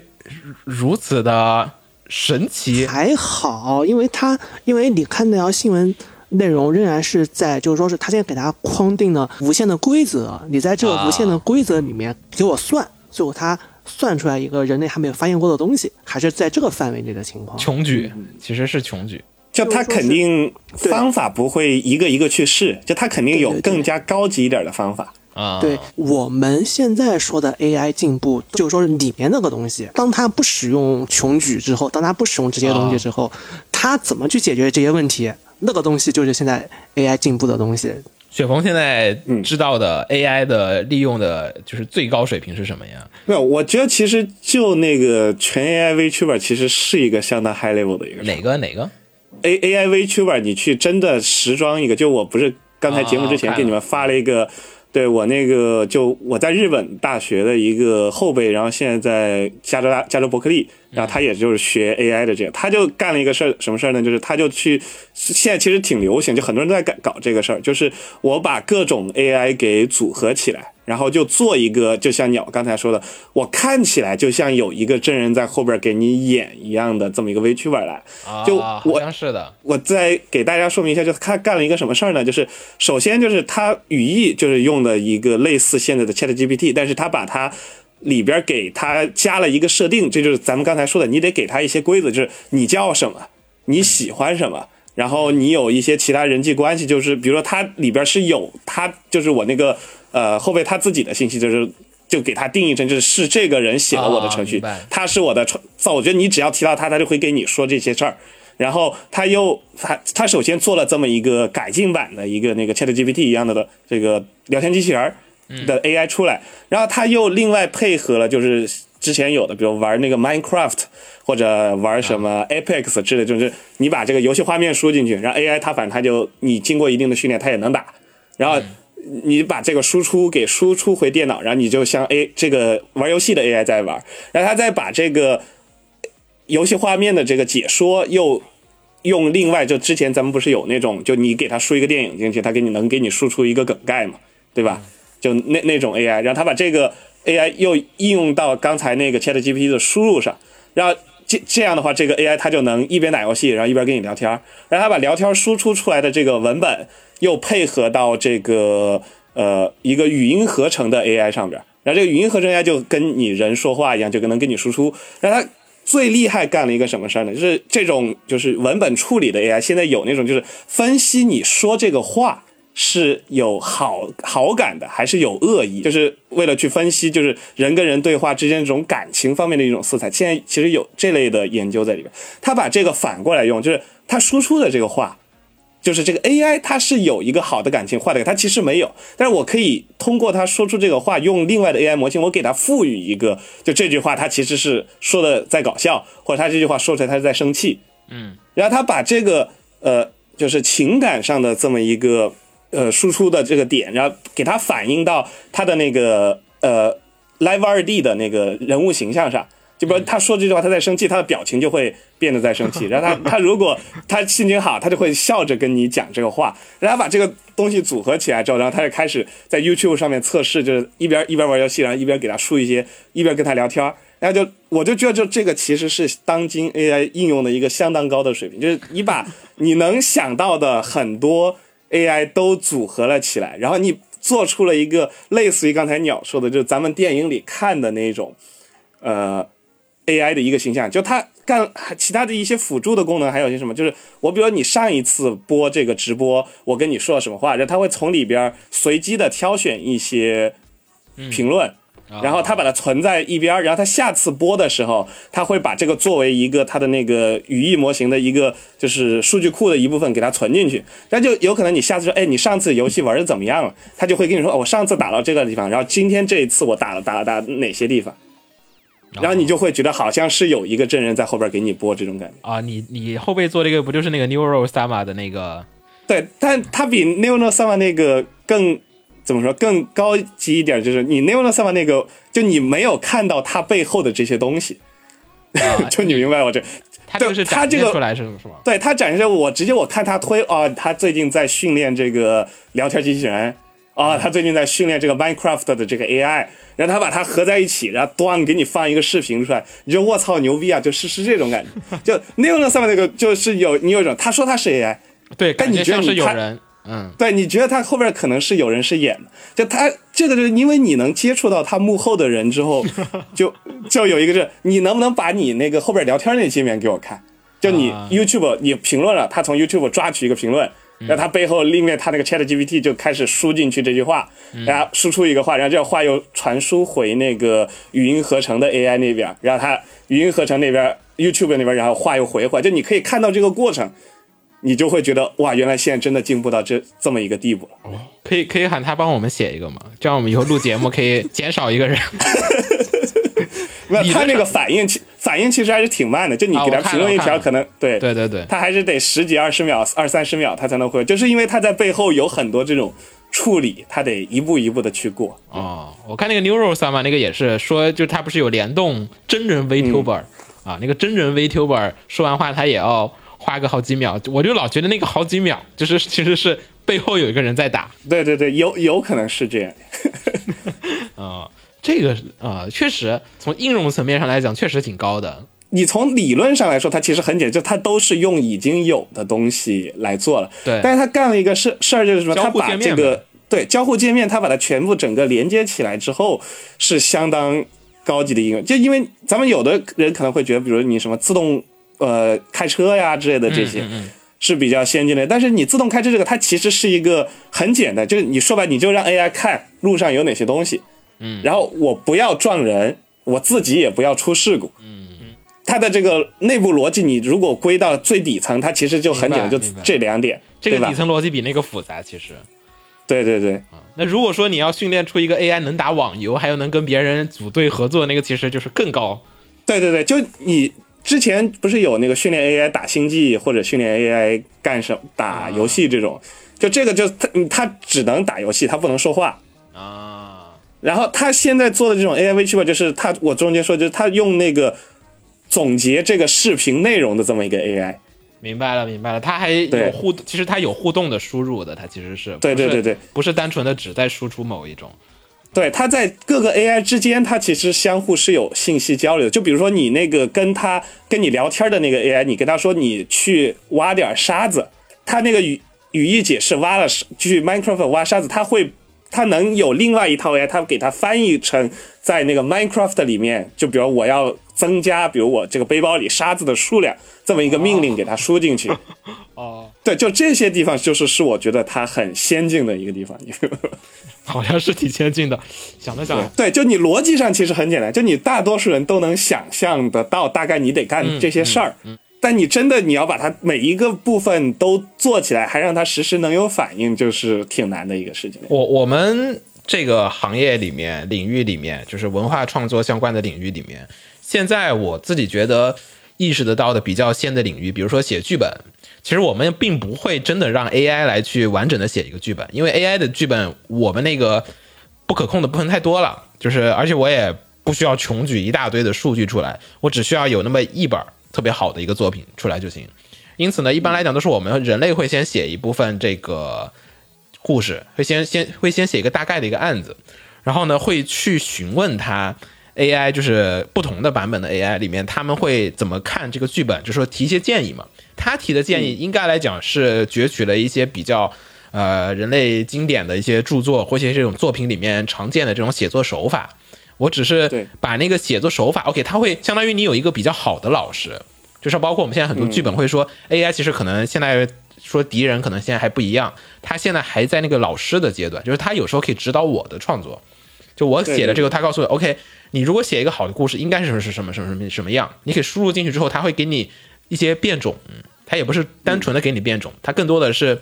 如此的神奇，还好，因为他因为你看那条新闻内容仍然是在，就是说是他现在给他框定了无限的规则，你在这个无限的规则里面给我算，最后他算出来一个人类还没有发现过的东西，还是在这个范围内的情况。穷举其实是穷举。就他肯定方法不会一个一个去试，就他肯定有更加高级一点的方法。啊，对我们现在说的 AI 进步，就是说里面那个东西，当它不使用穷举之后，当它不使用这些东西之后，它怎么去解决这些问题？那个东西就是现在 AI 进步的东西。雪峰现在知道的 AI 的利用的就是最高水平是什么呀？没有，我觉得其实就那个全 AI VTuber 其实是一个相当 high level 的一个哪个哪个？A AI VTuber，你去真的时装一个，就我不是刚才节目之前哦给你们发了一个对我那个就我在日本大学的一个后辈，然后现在在加州大加州伯克利，然后他也就是学 AI 的这个，他就干了一个事儿，什么事儿呢？就是他就去，现在其实挺流行，就很多人都在搞搞这个事儿，就是我把各种 AI 给组合起来。然后就做一个，就像鸟刚才说的，我看起来就像有一个真人在后边给你演一样的这么一个 VTuber 来，就啊我好像是的，我再给大家说明一下，就是他干了一个什么事儿呢？就是首先就是他语义就是用的一个类似现在的 Chat GPT，但是他把它里边给他加了一个设定，这就是咱们刚才说的，你得给他一些规则，就是你叫什么，你喜欢什么。然后你有一些其他人际关系，就是比如说它里边是有他，就是我那个呃后背他自己的信息，就是就给他定义成就是是这个人写了我的程序，他是我的创造，我觉得你只要提到他，他就会给你说这些事儿。然后他又他他首先做了这么一个改进版的一个那个 Chat GPT 一样的的这个聊天机器人儿的 AI 出来，然后他又另外配合了就是之前有的，比如玩那个 Minecraft 或者玩什么 Apex 之类，就是你把这个游戏画面输进去，然后 AI 它反正它就你经过一定的训练，它也能打，然后。你把这个输出给输出回电脑，然后你就像 A 这个玩游戏的 AI 在玩，然后它再把这个游戏画面的这个解说又用另外就之前咱们不是有那种，就你给它输一个电影进去，它给你能给你输出一个梗概嘛，对吧？就那那种 AI，然后它把这个 AI 又应用到刚才那个 ChatGPT 的输入上，然后这这样的话，这个 AI 它就能一边打游戏，然后一边跟你聊天，然后它把聊天输出出来的这个文本又配合到这个呃一个语音合成的 AI 上边，然后这个语音合成 AI 就跟你人说话一样，就跟能跟你输出，然后它。最厉害干了一个什么事儿呢？就是这种就是文本处理的 AI，现在有那种就是分析你说这个话是有好好感的，还是有恶意，就是为了去分析就是人跟人对话之间这种感情方面的一种色彩。现在其实有这类的研究在里边，他把这个反过来用，就是他输出的这个话。就是这个 AI，它是有一个好的感情，坏的它其实没有，但是我可以通过它说出这个话，用另外的 AI 模型，我给它赋予一个，就这句话它其实是说的在搞笑，或者它这句话说出来它是在生气，嗯，然后他把这个呃，就是情感上的这么一个呃输出的这个点，然后给它反映到他的那个呃 Live 二 D 的那个人物形象上。就比如他说这句话，他在生气，他的表情就会变得在生气。然后他他如果他心情好，他就会笑着跟你讲这个话。然后把这个东西组合起来之后，然后他就开始在 YouTube 上面测试，就是一边一边玩游戏，然后一边给他输一些，一边跟他聊天。然后就我就觉得，就这个其实是当今 AI 应用的一个相当高的水平，就是你把你能想到的很多 AI 都组合了起来，然后你做出了一个类似于刚才鸟说的，就是咱们电影里看的那种，呃。AI 的一个形象，就它干其他的一些辅助的功能，还有些什么，就是我比如说你上一次播这个直播，我跟你说了什么话，然后它会从里边随机的挑选一些评论，然后它把它存在一边，然后它下次播的时候，它会把这个作为一个它的那个语义模型的一个就是数据库的一部分给它存进去，那就有可能你下次说，哎，你上次游戏玩的怎么样了？它就会跟你说，哦，我上次打到这个地方，然后今天这一次我打了打了打哪些地方。然后你就会觉得好像是有一个真人在后边给你播这种感觉啊，你你后背做这个不就是那个 Neuro Sama 的那个？对，但它比 Neuro Sama 那个更怎么说更高级一点，就是你 Neuro Sama 那个，就你没有看到它背后的这些东西，啊、就你明白我这？他这个是它这个出来是是吗？对，他展示我直接我看他推哦，他最近在训练这个聊天机器人。啊、哦，他最近在训练这个 Minecraft 的这个 AI，然后他把它合在一起，然后端给你放一个视频出来，你就卧槽牛逼啊！就是是这种感觉，就 Neon 上面那个就是有你有一种他说他是 AI，对，但你觉得是有人，嗯，对，你觉得他后边可能是有人是演的，就他这个就是因为你能接触到他幕后的人之后，就就有一个是，你能不能把你那个后边聊天那界面给我看？就你 YouTube 你评论了，他从 YouTube 抓取一个评论。然后他背后另外他那个 Chat GPT 就开始输进去这句话，然后输出一个话，然后这个话又传输回那个语音合成的 AI 那边，然后他语音合成那边 YouTube 那边，然后话又回回，就你可以看到这个过程，你就会觉得哇，原来现在真的进步到这这么一个地步了。可以可以喊他帮我们写一个吗？这样我们以后录节目可以减少一个人。那他那个反应其 反应其实还是挺慢的，就你给他评论一条，可能对对对对，他还是得十几二十秒、二三十秒他才能回，就是因为他在背后有很多这种处理，他得一步一步的去过。哦，我看那个 Neuro 三嘛，那个也是说，就他不是有联动真人 VTuber、啊，那个真人 VTuber 说完话他也要花个好几秒，我就老觉得那个好几秒就是其实是背后有一个人在打对对对，有有可能是这样。啊、这个啊、确实从应用层面上来讲确实挺高的。你从理论上来说，它其实很简单，就它都是用已经有的东西来做了。对但是它干了一个事事儿，就是什么？交他把这个对交互界面，它把它全部整个连接起来之后，是相当高级的应用。就因为咱们有的人可能会觉得，比如你什么自动呃开车呀之类的这嗯些。是比较先进的，但是你自动开车这个，它其实是一个很简单，就是你说白，你就让 AI 看路上有哪些东西，嗯，然后我不要撞人，我自己也不要出事故，嗯，它的这个内部逻辑，你如果归到最底层，它其实就很简单，就这两点，这个底？层逻辑比那个复杂，其实。对对对，那如果说你要训练出一个 AI 能打网游，还有能跟别人组队合作，那个其实就是更高。对对对，就你之前不是有那个训练 AI 打星际或者训练 AI 干什打游戏这种，就这个就它它只能打游戏，它不能说话。啊，然后他现在做的这种 AI VTuber，就是他我中间说，就是他用那个总结这个视频内容的这么一个 AI。明白了，明白了，他还有对互，其实他有互动的输入的，他其实是对对对对不是单纯的只在输出某一种。对，它在各个 AI 之间，它其实相互是有信息交流的。就比如说你那个跟他跟你聊天的那个 AI，你跟他说你去挖点沙子，他那个语语义解释挖了去 Minecraft 挖沙子，他会他能有另外一套 AI，他给它翻译成在那个 Minecraft 里面，就比如我要增加，比如我这个背包里沙子的数量，这么一个命令给它输进去。哦，对，就这些地方就是是我觉得它很先进的一个地方。好像是挺先进的。想了想，对，就你逻辑上其实很简单，就你大多数人都能想象得到，大概你得干这些事儿。但你真的你要把它每一个部分都做起来，还让它实时能有反应，就是挺难的一个事情。我我们这个行业里面领域里面，就是文化创作相关的领域里面，现在我自己觉得意识得到的比较先的领域，比如说写剧本，其实我们并不会真的让 AI 来去完整的写一个剧本，因为 AI 的剧本我们那个不可控的部分太多了，就是而且我也不需要穷举一大堆的数据出来，我只需要有那么一本特别好的一个作品出来就行。因此呢，一般来讲都是我们人类会先写一部分这个故事，会先先会先写一个大概的一个案子，然后呢会去询问他 AI，就是不同的版本的 AI 里面他们会怎么看这个剧本，就说提一些建议嘛。他提的建议应该来讲是攫取了一些比较呃人类经典的一些著作或者这种作品里面常见的这种写作手法。我只是把那个写作手法，OK，它会相当于你有一个比较好的老师，就是包括我们现在很多剧本会说、AI 其实可能现在说敌人可能现在还不一样，他现在还在那个老师的阶段，就是他有时候可以指导我的创作。就我写的这个，他告诉我，OK，你如果写一个好的故事，应该是是什么什么什么什么样，你可以输入进去之后，他会给你一些变种，嗯，他也不是单纯的给你变种，他更多的是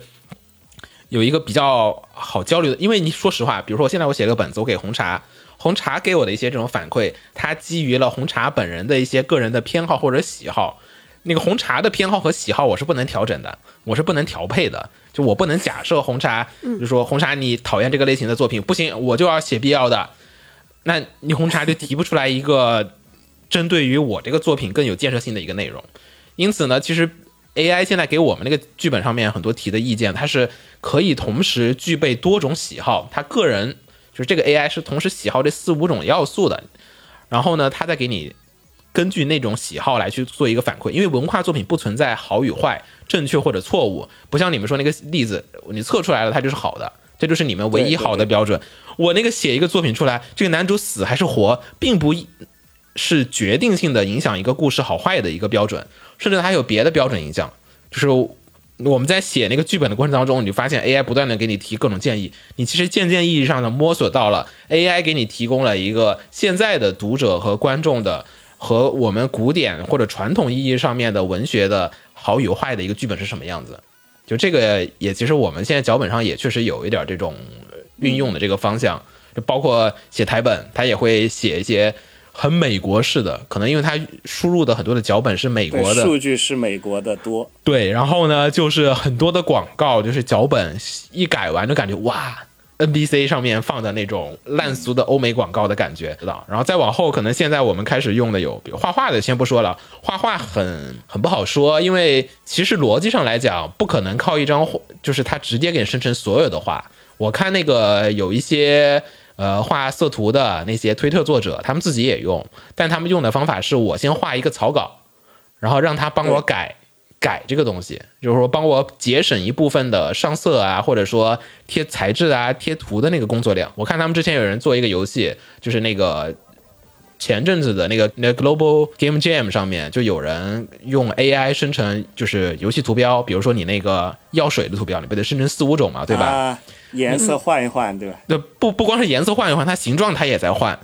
有一个比较好交流的，因为你说实话，比如说我现在我写个本子，我给红茶，红茶给我的一些这种反馈，它基于了红茶本人的一些个人的偏好或者喜好。那个红茶的偏好和喜好我是不能调整的，我是不能调配的。就我不能假设红茶，就说红茶你讨厌这个类型的作品，不行，我就要写必要的。那你红茶就提不出来一个针对于我这个作品更有建设性的一个内容。因此呢，其实 AI 现在给我们那个剧本上面很多提的意见，它是可以同时具备多种喜好，他个人就是这个 AI 是同时喜好这四五种要素的。然后呢，他再给你根据那种喜好来去做一个反馈，因为文化作品不存在好与坏、正确或者错误，不像你们说那个例子，你测出来了它就是好的，这就是你们唯一好的标准。我那个写一个作品出来，这个男主死还是活，并不是决定性的影响一个故事好坏的一个标准，甚至还有别的标准影响。就是我们在写那个剧本的过程当中，你就发现 AI 不断的给你提各种建议，你其实渐渐意义上的摸索到了 AI 给你提供了一个现在的读者和观众的和我们古典或者传统意义上面的文学的好与坏的一个剧本是什么样子。就这个也其实我们现在脚本上也确实有一点这种运用的这个方向，就包括写台本，他也会写一些很美国式的，可能因为它输入的很多的脚本是美国，的，数据是美国的多，对，然后呢，就是很多的广告，就是脚本一改完就感觉哇，NBC 上面放的那种烂俗的欧美广告的感觉，知道？然后再往后，可能现在我们开始用的有，比如画画的，先不说了，画画很很不好说，因为其实逻辑上来讲，不可能靠一张画，就是它直接给你生成所有的画。我看那个有一些呃画色图的那些推特作者，他们自己也用，但他们用的方法是我先画一个草稿，然后让他帮我改。改这个东西，就是说帮我节省一部分的上色啊，或者说贴材质啊、贴图的那个工作量。我看他们之前有人做一个游戏，就是那个前阵子的那个那 Global Game Jam 上面，就有人用 AI 生成就是游戏图标，比如说你那个药水的图标，你不得生成四五种嘛，对吧？颜色换一换，对吧？对，不不光是颜色换一换，它形状它也在换。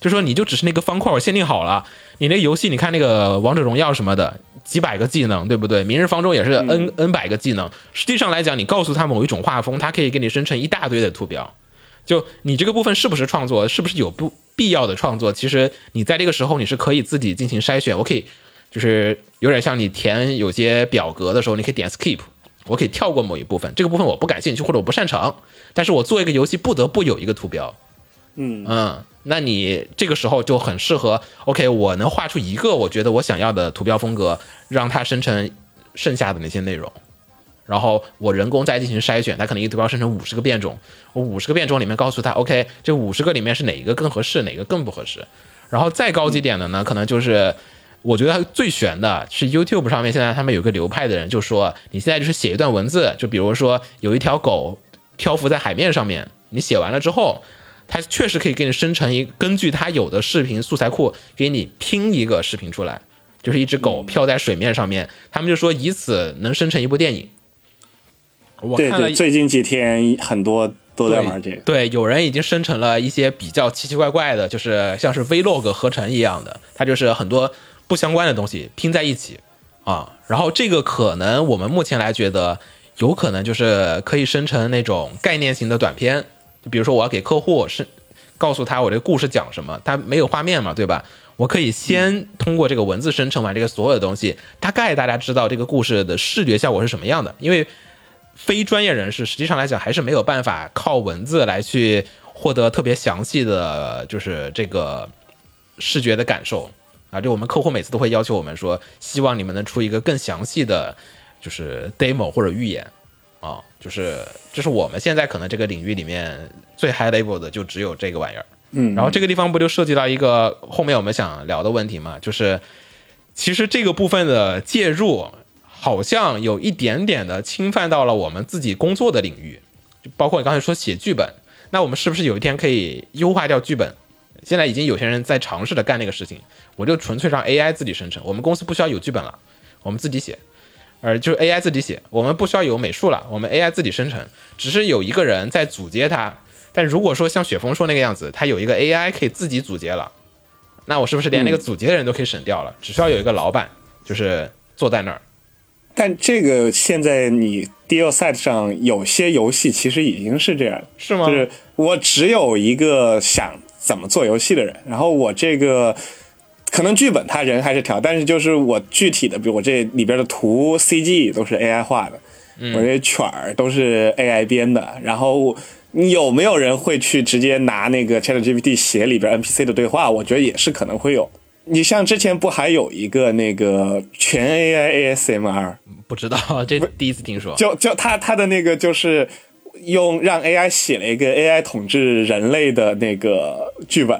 就说你就只是那个方块，我限定好了。你那游戏，你看那个王者荣耀什么的，几百个技能，对不对？明日方舟也是 n n 百个技能。实际上来讲，你告诉他某一种画风，它可以给你生成一大堆的图标。就你这个部分是不是创作，是不是有不必要的创作？其实你在这个时候你是可以自己进行筛选。我可以就是有点像你填有些表格的时候，你可以点 skip，我可以跳过某一部分，这个部分我不感兴趣或者我不擅长，但是我做一个游戏不得不有一个图标。嗯嗯，那你这个时候就很适合。OK，我能画出一个我觉得我想要的图标风格，让它生成剩下的那些内容，然后我人工再进行筛选。它可能一个图标生成五十个变种，我五十个变种里面告诉他，OK，这五十个里面是哪一个更合适，哪个更不合适。然后再高级点的呢，可能就是我觉得最悬的是 YouTube 上面现在他们有个流派的人就说，你现在就是写一段文字，就比如说有一条狗漂浮在海面上面，你写完了之后。它确实可以给你生成一，根据它有的视频素材库给你拼一个视频出来，就是一只狗漂在水面上面。他们就说以此能生成一部电影。我看了对对，最近几天很多都在玩这个。对，有人已经生成了一些比较奇奇怪怪的，就是像是 Vlog 合成一样的，它就是很多不相关的东西拼在一起啊。然后这个可能我们目前来觉得有可能就是可以生成那种概念型的短片，就比如说我要给客户是告诉他我这个故事讲什么，他没有画面嘛，对吧？我可以先通过这个文字生成完这个所有的东西，大概大家知道这个故事的视觉效果是什么样的，因为。非专业人士实际上来讲还是没有办法靠文字来去获得特别详细的就是这个视觉的感受啊。就我们客户每次都会要求我们说，希望你们能出一个更详细的，就是 demo 或者预演啊。就是这是我们现在可能这个领域里面最 high level 的，就只有这个玩意儿。嗯，然后这个地方不就涉及到一个后面我们想聊的问题嘛？就是其实这个部分的介入。好像有一点点的侵犯到了我们自己工作的领域，就包括你刚才说写剧本，那我们是不是有一天可以优化掉剧本？现在已经有些人在尝试着干那个事情，我就纯粹让 AI 自己生成，我们公司不需要有剧本了，我们自己写，而就是 AI 自己写，我们不需要有美术了，我们 AI 自己生成，只是有一个人在组接它。但如果说像雪峰说那个样子，他有一个 AI 可以自己组接了，那我是不是连那个组接的人都可以省掉了？只需要有一个老板，就是坐在那儿。但这个现在你 deal site 上有些游戏其实已经是这样，是吗？就是我只有一个想怎么做游戏的人，然后我这个可能剧本他人还是调，但是就是我具体的，比如我这里边的图 CG 都是 AI 画的，我这圈儿都是 AI 编的，然后你有没有人会去直接拿那个 ChatGPT 写里边 NPC 的对话？我觉得也是可能会有。你像之前不还有一个那个全 AI ASMR？不知道，这第一次听说。就就他他的那个就是用让 AI 写了一个 AI 统治人类的那个剧本，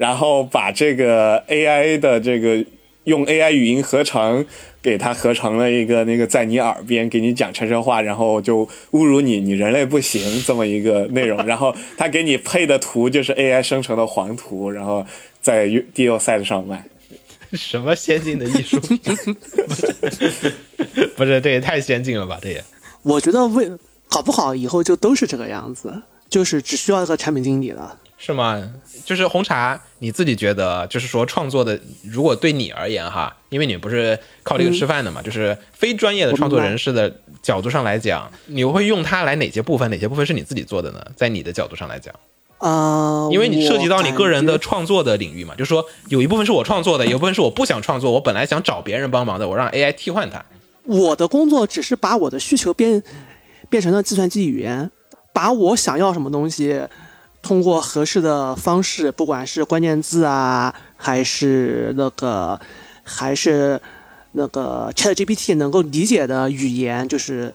然后把这个 AI 的这个用 AI 语音合成给它合成了一个那个在你耳边给你讲悄悄话，然后就侮辱你，你人类不行这么一个内容。然后他给你配的图就是 AI 生成的黄图，然后在 DO Site 上卖。什么先进的艺术？不是，这也太先进了吧！这也，我觉得为搞不好以后就都是这个样子，就是只需要一个产品经理了。是吗？就是红茶，你自己觉得，就是说创作的，如果对你而言哈，因为你不是靠这个吃饭的嘛，就是非专业的创作人士的角度上来讲，你会用它来哪些部分？哪些部分是你自己做的呢？在你的角度上来讲，啊、因为你涉及到你个人的创作的领域嘛，就是说有一部分是我创作的，有一部分是我不想创作，我本来想找别人帮忙的，我让 AI 替换它。我的工作只是把我的需求变变成了计算机语言，把我想要什么东西，通过合适的方式，不管是关键字啊，还是那个，还是那个 Chat GPT 能够理解的语言，就是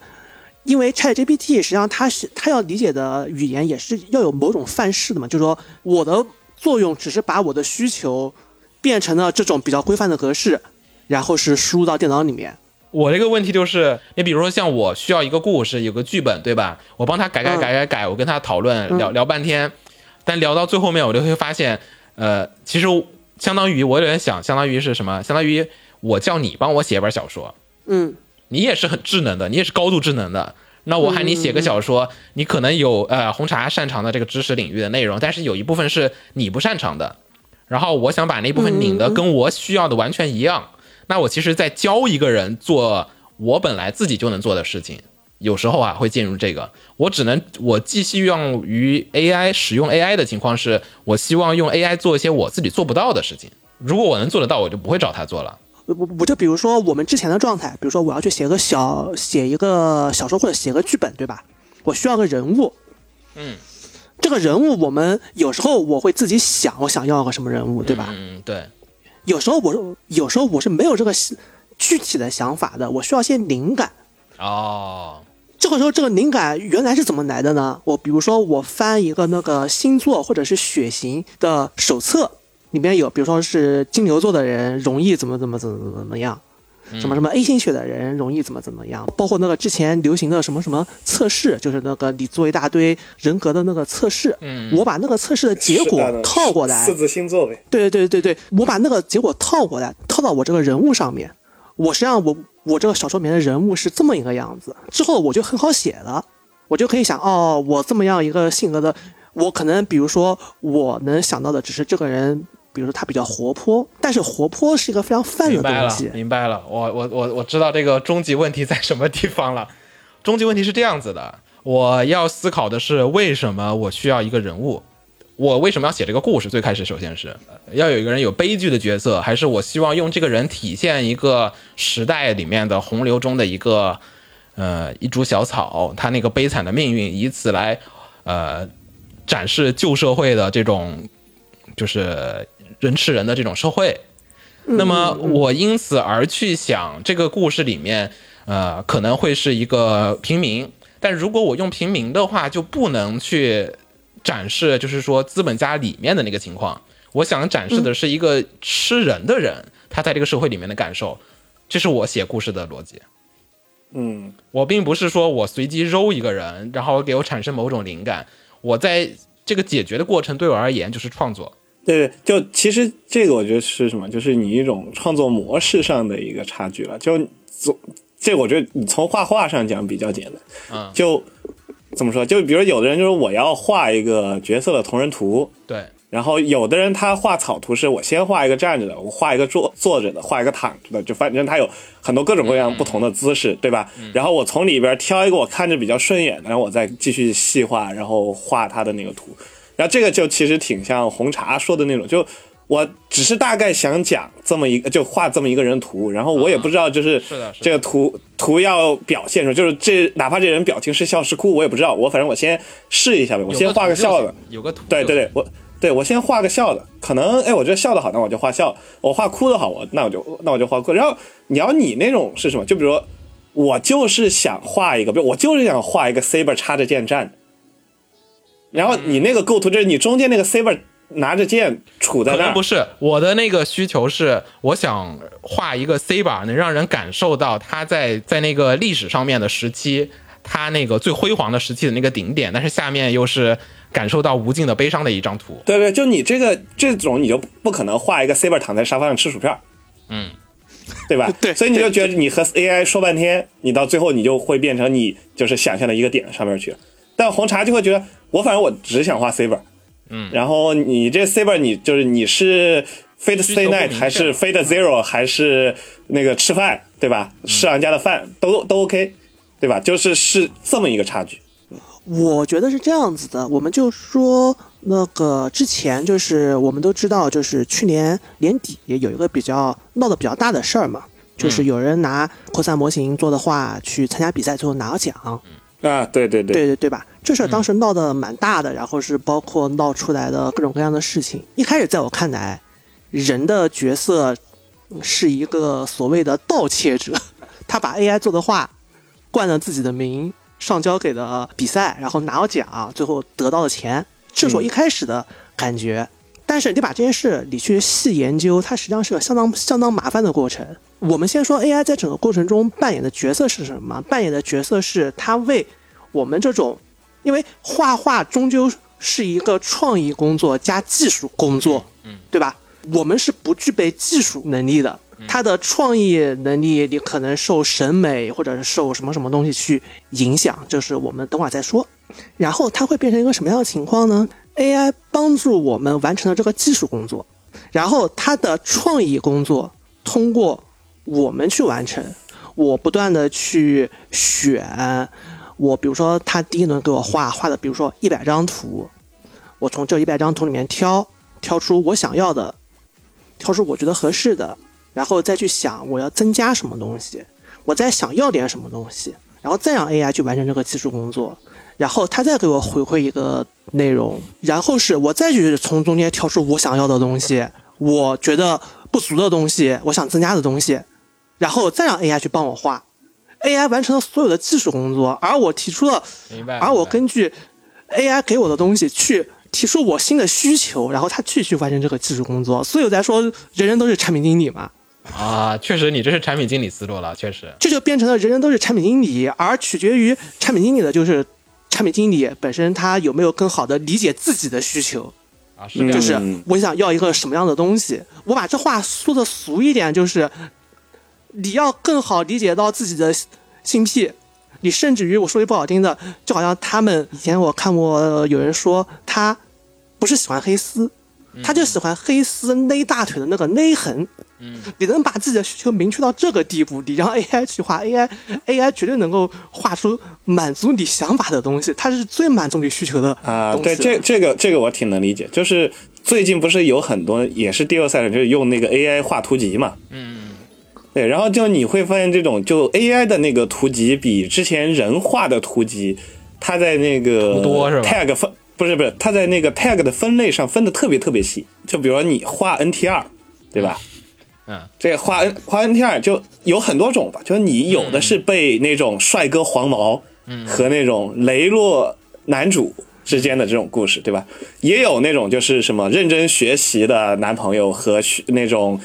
因为 Chat GPT 实际上它是它要理解的语言也是要有某种范式的嘛，就是说我的作用只是把我的需求变成了这种比较规范的格式，然后是输入到电脑里面。我这个问题就是，你比如说像我需要一个故事，有个剧本，对吧？我帮他改改改改改，我跟他讨论聊聊半天，但聊到最后面，我就会发现，呃，其实相当于我有点想，相当于是什么？相当于我叫你帮我写一本小说，嗯，你也是很智能的，你也是高度智能的。那我喊你写个小说，你可能有呃红茶擅长的这个知识领域的内容，但是有一部分是你不擅长的。然后我想把那部分拧的跟我需要的完全一样。那我其实，在教一个人做我本来自己就能做的事情，有时候啊会进入这个。我只能，我寄希望于 AI 使用 AI 的情况是，我希望用 AI 做一些我自己做不到的事情。如果我能做得到，我就不会找他做了。我我我就比如说我们之前的状态，比如说我要去写个小写一个小说或者写个剧本，对吧？我需要个人物，嗯，这个人物我们有时候我会自己想，我想要个什么人物，对吧？嗯，对，有时候我有时候我是没有这个具体的想法的，我需要些灵感。哦，这个时候，这个灵感原来是怎么来的呢？我比如说，我翻一个那个星座或者是血型的手册，里面有，比如说是金牛座的人容易怎么怎么怎么怎么怎么样，什么什么 A 型血的人容易怎么怎么样，包括那个之前流行的什么什么测试，就是那个你做一大堆人格的那个测试，嗯我把那个测试的结果套过来，四字星座呗。对对对对对，我把那个结果套过来，套到我这个人物上面。我实际上我我这个小说里面的人物是这么一个样子，之后我就很好写了，我就可以想哦，我这么样一个性格的，我可能比如说我能想到的只是这个人，比如说他比较活泼，但是活泼是一个非常泛的明白了，东西。明白了，我我我我知道这个终极问题在什么地方了。终极问题是这样子的，我要思考的是为什么我需要一个人物，我为什么要写这个故事？最开始首先是呃要有一个人有悲剧的角色，还是我希望用这个人体现一个时代里面的洪流中的一个呃一株小草，他那个悲惨的命运，以此来呃展示旧社会的这种就是人吃人的这种社会。那么我因此而去想，这个故事里面，呃，可能会是一个平民，但如果我用平民的话，就不能去展示，就是说资本家里面的那个情况。我想展示的是一个吃人的人，他在这个社会里面的感受，这是我写故事的逻辑。嗯，我并不是说我随机揉一个人，然后给我产生某种灵感，我在这个解决的过程对我而言就是创作。对对，就其实这个我觉得是什么，就是你一种创作模式上的一个差距了。就总这个我觉得你从画画上讲比较简单，嗯，就怎么说？就比如有的人就是我要画一个角色的同人图，对，然后有的人他画草图是我先画一个站着的，我画一个坐坐着的，画一个躺着的，就反正他有很多各种各样不同的姿势，对吧？然后我从里边挑一个我看着比较顺眼的，然后我再继续细化，然后画他的那个图。然后这个就其实挺像红茶说的那种，就我只是大概想讲这么一个，就画这么一个人图，然后我也不知道就是是的这个图图要表现出，就是这哪怕这人表情是笑是哭，我也不知道，我反正我先试一下呗，我先画个笑的，有个图，对对对，我对我先画个笑的，可能哎，我觉得笑的好，那我就画笑；我画哭的好，我那我就那我就画哭。然后你要你那种是什么？就比如说，我就是想画一个，比如我就是想画一个 saber 插着剑站，然后你那个构图就是你中间那个 saber 拿着剑杵在那儿可能不，是我的那个需求是，我想画一个 saber，能让人感受到他在在那个历史上面的时期，他那个最辉煌的时期的那个顶点，但是下面又是感受到无尽的悲伤的一张图。对对，就你这个这种你就不可能画一个 saber 躺在沙发上吃薯片，嗯，对吧？对所以你就觉得你和 AI 说半天，你到最后你就会变成你就是想象的一个点上面去了。但红茶就会觉得，我反正我只想画 saber，嗯，然后你这 saber 你就是你是 fate stay night 还是 fate zero 还是那个吃饭，对吧？吃俺家的饭都都 OK，对吧？就是是这么一个差距。我觉得是这样子的，我们就说那个之前就是我们都知道，就是去年年底有一个比较闹得比较大的事儿嘛，就是有人拿扩散模型做的画去参加比赛，最后拿了奖。啊，对对对，对对对吧？这事儿当时闹得蛮大的，然后是包括闹出来的各种各样的事情。一开始在我看来，人的角色是一个所谓的盗窃者，他把 AI 做的画冠了自己的名，上交给了比赛，然后拿到奖，最后得到了钱，这是我一开始的感觉。但是你把这件事你去细研究，它实际上是个相当相当麻烦的过程。我们先说 AI 在整个过程中扮演的角色是什么？扮演的角色是它为我们这种，因为画画终究是一个创意工作加技术工作，嗯，对吧？我们是不具备技术能力的，它的创意能力你可能受审美或者是受什么什么东西去影响，这是我们等会儿再说。然后它会变成一个什么样的情况呢？AI 帮助我们完成了这个技术工作，然后它的创意工作通过我们去完成。我不断的去选，我比如说他第一轮给我画画的，比如说一百张图，我从这一百张图里面挑挑出我想要的，挑出我觉得合适的，然后再去想我要增加什么东西，我再想要点什么东西，然后再让 AI 去完成这个技术工作，然后他再给我回馈一个内容，然后是我再去从中间挑出我想要的东西，我觉得不足的东西，我想增加的东西，然后再让 AI 去帮我画，AI 完成了所有的技术工作，而我提出了，明白？而我根据 AI 给我的东西去提出我新的需求，然后他继续完成这个技术工作。所以我在说，人人都是产品经理嘛，啊，确实你这是产品经理思路了，确实。这就变成了人人都是产品经理，而取决于产品经理的就是产品经理本身他有没有更好的理解自己的需求。啊，是这样，就是嗯我想要一个什么样的东西。我把这话说的俗一点，就是你要更好理解到自己的性癖。你甚至于我说句不好听的，就好像他们以前我看过有人说他不是喜欢黑丝，他就喜欢黑丝勒大腿的那个勒痕。嗯，你能把自己的需求明确到这个地步，你让 AI 去画 AI，AI 绝对能够画出满足你想法的东西，它是最满足你需求的啊，对，这这个这个我挺能理解，就是最近不是有很多也是第二赛人，就是用那个 AI 画图集嘛，嗯，对，然后就你会发现这种就 AI 的那个图集比之前人画的图集，它在那个 tag 分不是不是，它在那个 tag 的分类上分的特别特别细，就比如说你画 NTR，对吧？嗯，这画 N 画 NTR 就有很多种吧，就是你有的是被那种帅哥黄毛，和那种雷洛男主之间的这种故事，对吧？也有那种就是什么认真学习的男朋友和学那种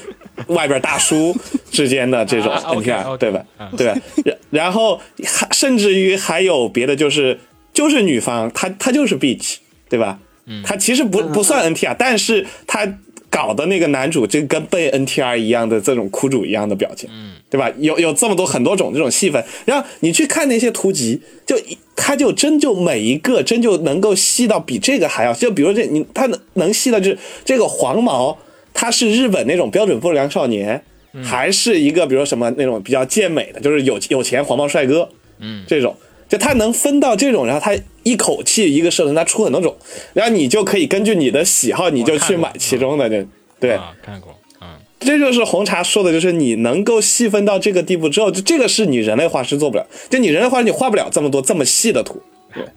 外边大叔之间的这种啊，OK，NTR，OK，对吧嗯？对吧？然然后还甚至于还有别的，就是就是女方她她就是 bitch，对吧？她其实不不算 NTR，但是她搞的那个男主就跟被 NTR 一样的这种苦主一样的表情，对吧？有有这么多很多种这种戏份，然后你去看那些图集，就一他就真就每一个真就能够细到比这个还要，就比如这你他能能细到就是这个黄毛，他是日本那种标准不良少年，还是一个比如说什么那种比较健美的，就是有有钱黄毛帅哥，嗯，这种。就他能分到这种，然后他一口气一个社团，他出很多种，然后你就可以根据你的喜好，你就去买其中的这，对，啊，看过，嗯，这就是红茶说的，就是你能够细分到这个地步之后，就这个是你人类画师做不了，就你人类画师你画不了这么多这么细的图，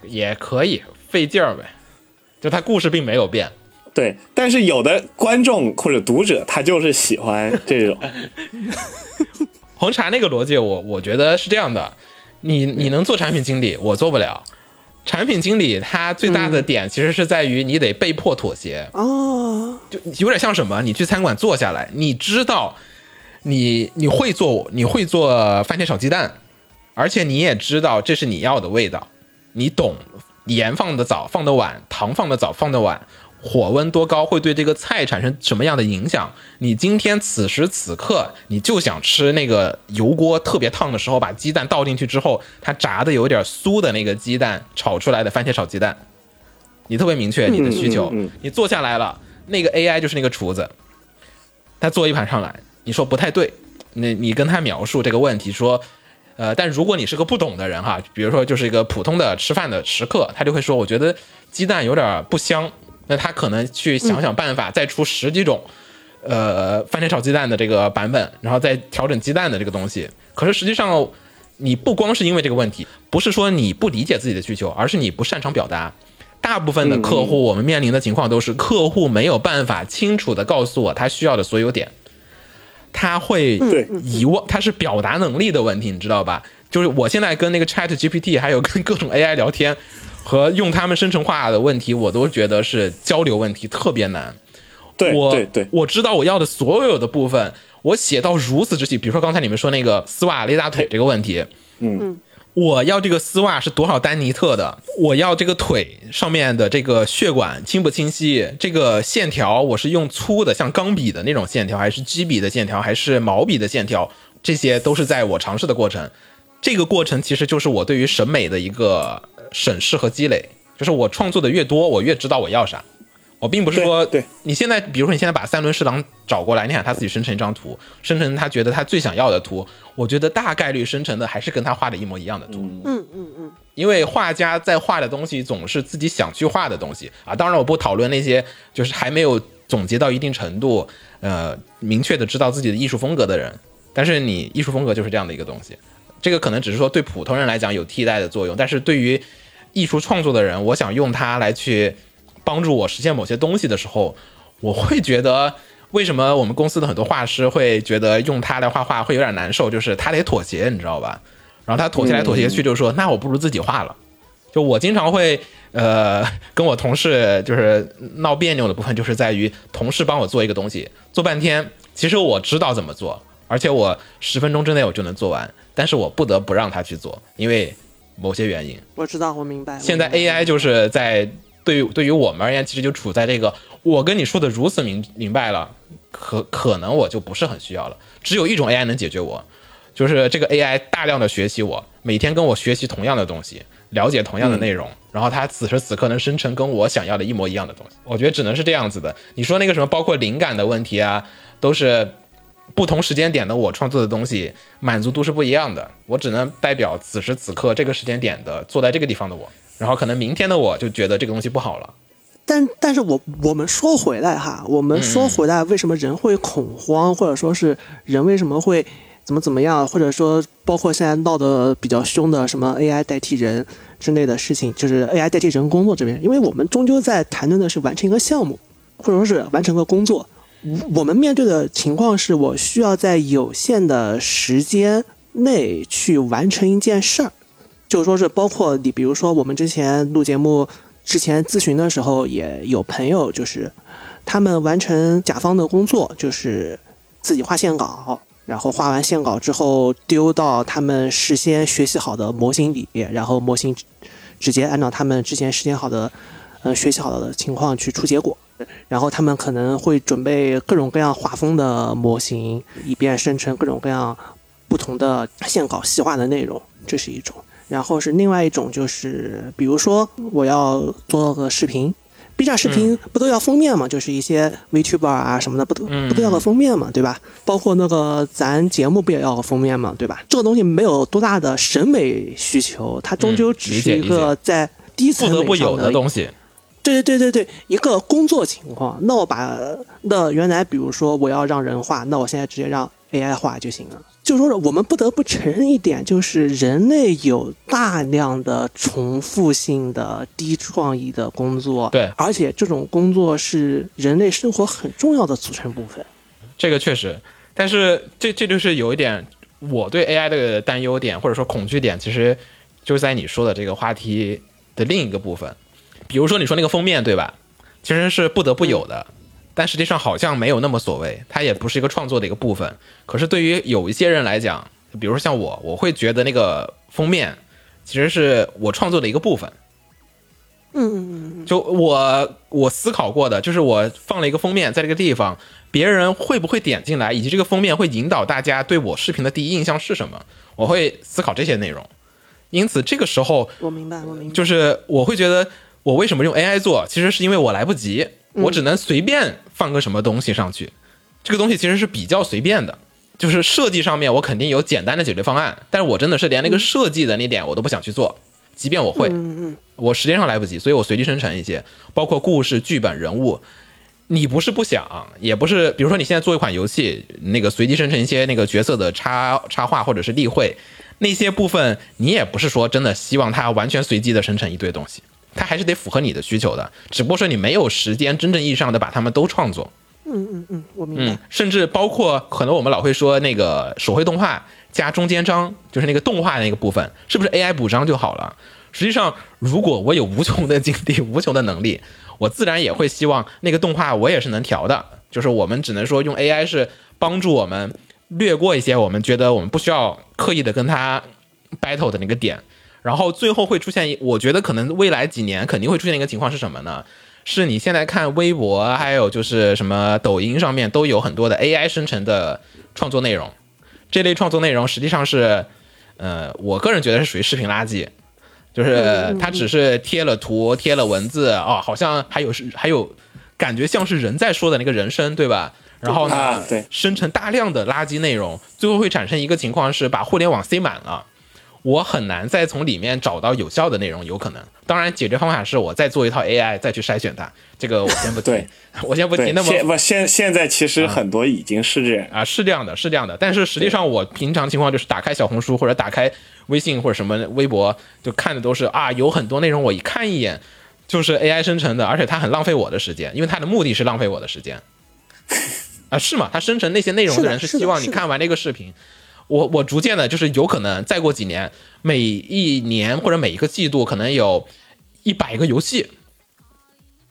也可以费劲儿呗。就他故事并没有变，对，但是有的观众或者读者他就是喜欢这种，红茶那个逻辑我，我觉得是这样的：你你能做产品经理，我做不了。产品经理他最大的点其实是在于你得被迫妥协，哦，就有点像什么？你去餐馆坐下来，你知道你你会做你会做番茄炒鸡蛋，而且你也知道这是你要的味道，你懂盐放的早放的晚，糖放的早放的晚，火温多高会对这个菜产生什么样的影响？你今天此时此刻你就想吃那个油锅特别烫的时候，把鸡蛋倒进去之后，它炸的有点酥的那个鸡蛋炒出来的番茄炒鸡蛋，你特别明确你的需求，你坐下来了，那个 AI 就是那个厨子，他做一盘上来，你说不太对，那你跟他描述这个问题说。呃，但如果你是个不懂的人哈，比如说就是一个普通的吃饭的食客，他就会说，我觉得鸡蛋有点不香，那他可能去想想办法，再出十几种，呃，番茄炒鸡蛋的这个版本，然后再调整鸡蛋的这个东西。可是实际上，你不光是因为这个问题，不是说你不理解自己的需求，而是你不擅长表达。大部分的客户，我们面临的情况都是客户没有办法清楚的告诉我他需要的所有点，他会对遗忘，他是表达能力的问题，你知道吧？就是我现在跟那个 Chat GPT 还有跟各种 AI 聊天和用他们生成化的问题，我都觉得是交流问题特别难。对我对对，我知道我要的所有的部分，我写到如此之细。比如说刚才你们说那个丝袜勒大腿这个问题，嗯，我要这个丝袜是多少丹尼特的？我要这个腿上面的这个血管清不清晰？这个线条我是用粗的像钢笔的那种线条，还是基笔的线条，还是毛笔的线条？这些都是在我尝试的过程。这个过程其实就是我对于审美的一个审视和积累，就是我创作的越多，我越知道我要啥。我并不是说，对对你现在，比如说你现在把三轮侍郎找过来，你想他自己生成一张图，生成他觉得他最想要的图，我觉得大概率生成的还是跟他画的一模一样的图。嗯嗯嗯，因为画家在画的东西总是自己想去画的东西啊。当然，我不讨论那些就是还没有总结到一定程度，呃，明确的知道自己的艺术风格的人。但是你艺术风格就是这样的一个东西，这个可能只是说对普通人来讲有替代的作用，但是对于艺术创作的人，我想用它来去帮助我实现某些东西的时候，我会觉得。为什么我们公司的很多画师会觉得用它来画画会有点难受？就是他得妥协，你知道吧？然后他妥协来妥协去，就说：“那我不如自己画了。”就我经常会呃跟我同事就是闹别扭的部分，就是在于同事帮我做一个东西，做半天，其实我知道怎么做，而且我十分钟之内我就能做完，但是我不得不让他去做，因为某些原因。我知道，我明白。现在 AI 就是在对于对于我们而言，其实就处在这个我跟你说的如此明明白了，可可能我就不是很需要了。只有一种 AI 能解决我，就是这个 AI 大量的学习我，每天跟我学习同样的东西，了解同样的内容，然后它此时此刻能生成跟我想要的一模一样的东西。我觉得只能是这样子的。你说那个什么，包括灵感的问题啊，都是。不同时间点的我创作的东西满足度是不一样的，我只能代表此时此刻这个时间点的坐在这个地方的我，然后可能明天的我就觉得这个东西不好了。但但是我我们说回来哈，我们说回来，为什么人会恐慌，或者说是人为什么会怎么怎么样，或者说包括现在闹得比较凶的什么 AI 代替人之类的事情，就是 AI 代替人工作这边，因为我们终究在谈论的是完成一个项目，或者说是完成个工作。我们面对的情况是我需要在有限的时间内去完成一件事儿，就是说是包括你，比如说我们之前录节目之前咨询的时候，也有朋友就是他们完成甲方的工作，就是自己画线稿，然后画完线稿之后丢到他们事先学习好的模型里，然后模型直接按照他们之前实践好的呃学习好的情况去出结果。然后他们可能会准备各种各样画风的模型，以便生成各种各样不同的线稿细化的内容，这是一种。然后是另外一种，就是比如说我要做个视频，B 站视频不都要封面嘛？就是一些 VTuber 啊什么的，不都不都要个封面嘛，对吧？包括那个咱节目不也要个封面嘛，对吧？这个东西没有多大的审美需求，它终究只是一个在低层不得不有的东西。对对对对对，一个工作情况，那我把那原来比如说我要让人画，那我现在直接让 AI 画就行了。就说是我们不得不承认一点，就是人类有大量的重复性的低创意的工作，对而且这种工作是人类生活很重要的组成部分。这个确实，但是这这就是有一点我对 AI 的担忧点或者说恐惧点，其实就在你说的这个话题的另一个部分。比如说你说那个封面对吧，其实是不得不有的，但实际上好像没有那么所谓，它也不是一个创作的一个部分。可是对于有一些人来讲，比如说像我，我会觉得那个封面其实是我创作的一个部分。嗯嗯嗯就我我思考过的，就是我放了一个封面在这个地方，别人会不会点进来，以及这个封面会引导大家对我视频的第一印象是什么，我会思考这些内容。因此，这个时候我明白，我明白。就是我会觉得，我为什么用 AI 做，其实是因为我来不及，我只能随便放个什么东西上去。这个东西其实是比较随便的，就是设计上面我肯定有简单的解决方案，但是我真的是连那个设计的那点我都不想去做，即便我会，我时间上来不及，所以我随机生成一些，包括故事、剧本、人物。你不是不想，也不是，比如说你现在做一款游戏，那个随机生成一些那个角色的插插画或者是例会，那些部分你也不是说真的希望它完全随机的生成一堆东西，它还是得符合你的需求的。只不过说你没有时间真正意义上的把它们都创作。嗯嗯嗯，我明白。嗯，甚至包括可能我们老会说那个手绘动画加中间章，就是那个动画那个部分，是不是 AI 补章就好了？实际上，如果我有无穷的精力、无穷的能力，我自然也会希望那个动画我也是能调的。就是我们只能说用 AI 是帮助我们略过一些我们觉得我们不需要刻意的跟它 battle 的那个点，然后最后会出现一，我觉得可能未来几年肯定会出现一个情况是什么呢？是你现在看微博，还有就是什么抖音上面都有很多的 AI 生成的创作内容，这类创作内容实际上是，呃，我个人觉得是属于视频垃圾，就是它只是贴了图、贴了文字，哦，好像还有是还有感觉像是人在说的那个人声，对吧？然后呢，生成大量的垃圾内容，最后会产生一个情况是把互联网塞满了。我很难再从里面找到有效的内容，有可能。当然，解决方法是我再做一套 AI 再去筛选它，这个我先不提对，我先不提。那么现现在其实很多已经是这样。啊，是这样的，是这样的。但是实际上，我平常情况就是打开小红书或者打开微信或者什么微博，就看的都是啊，有很多内容我一看一眼就是 AI 生成的，而且它很浪费我的时间，因为它的目的是浪费我的时间。啊，是吗？它生成那些内容的人是希望你看完那个视频。我我逐渐的，就是有可能再过几年，每一年或者每一个季度，可能有一百个游戏，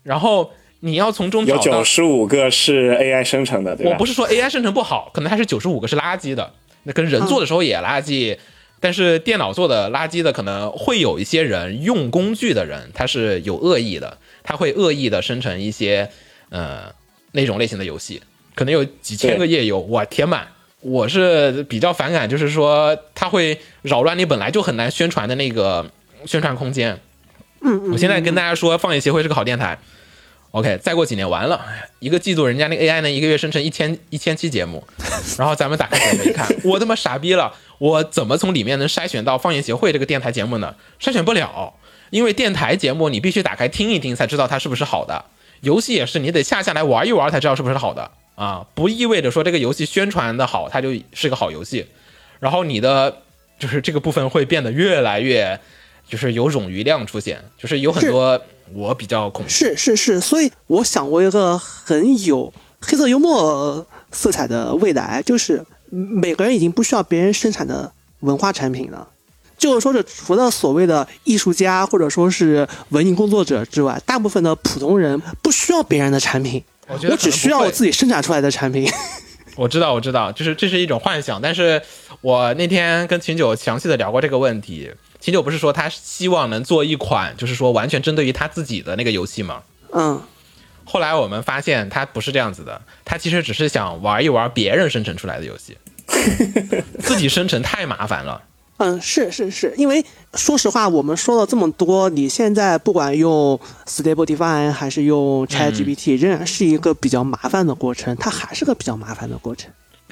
然后你要从中找到有九十五个是 AI 生成的，对吧？我不是说 AI 生成不好，可能它是九十五个是垃圾的，那跟人做的时候也垃圾，但是电脑做的垃圾的可能会有一些人用工具的人，他是有恶意的，他会恶意的生成一些呃那种类型的游戏，可能有几千个页游，哇填满。我是比较反感，就是说它会扰乱你本来就很难宣传的那个宣传空间。嗯我现在跟大家说，放映协会是个好电台。OK，再过几年完了，一个季度人家那个 AI 呢，一个月生成一千一千期节目，然后咱们打开节目一看，我他妈傻逼了，我怎么从里面能筛选到放映协会这个电台节目呢？筛选不了，因为电台节目你必须打开听一听才知道它是不是好的，游戏也是你得下下来玩一玩才知道是不是好的啊，不意味着说这个游戏宣传的好，它就是个好游戏，然后你的就是这个部分会变得越来越。就是有冗余量出现，就是有很多我比较恐惧。是是是，所以我想过一个很有黑色幽默色彩的未来，就是每个人已经不需要别人生产的文化产品了。就是说是除了所谓的艺术家或者说是文艺工作者之外，大部分的普通人不需要别人的产品，我觉得我只需要我自己生产出来的产品。我知道，我知道，就是这是一种幻想。但是我那天跟秦九详细的聊过这个问题。秦九不是说他希望能做一款，就是说完全针对于他自己的那个游戏吗？嗯，后来我们发现他不是这样子的，他其实只是想玩一玩别人生成出来的游戏，自己生成太麻烦了。嗯，是是是，因为说实话，我们说了这么多，你现在不管用 Stable Diffusion 还是用 ChatGPT，、仍然是一个比较麻烦的过程，它还是个比较麻烦的过程。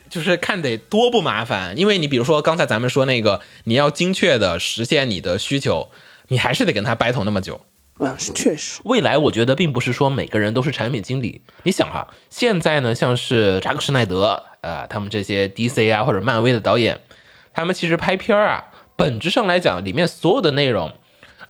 就是看得多不麻烦，因为你比如说刚才咱们说那个，你要精确的实现你的需求，你还是得跟他 battle 那么久。嗯，是确实，未来我觉得并不是说每个人都是产品经理。你想哈，现在呢，像是扎克施耐德啊、他们这些 DC 啊或者漫威的导演，他们其实拍片儿啊，本质上来讲，里面所有的内容，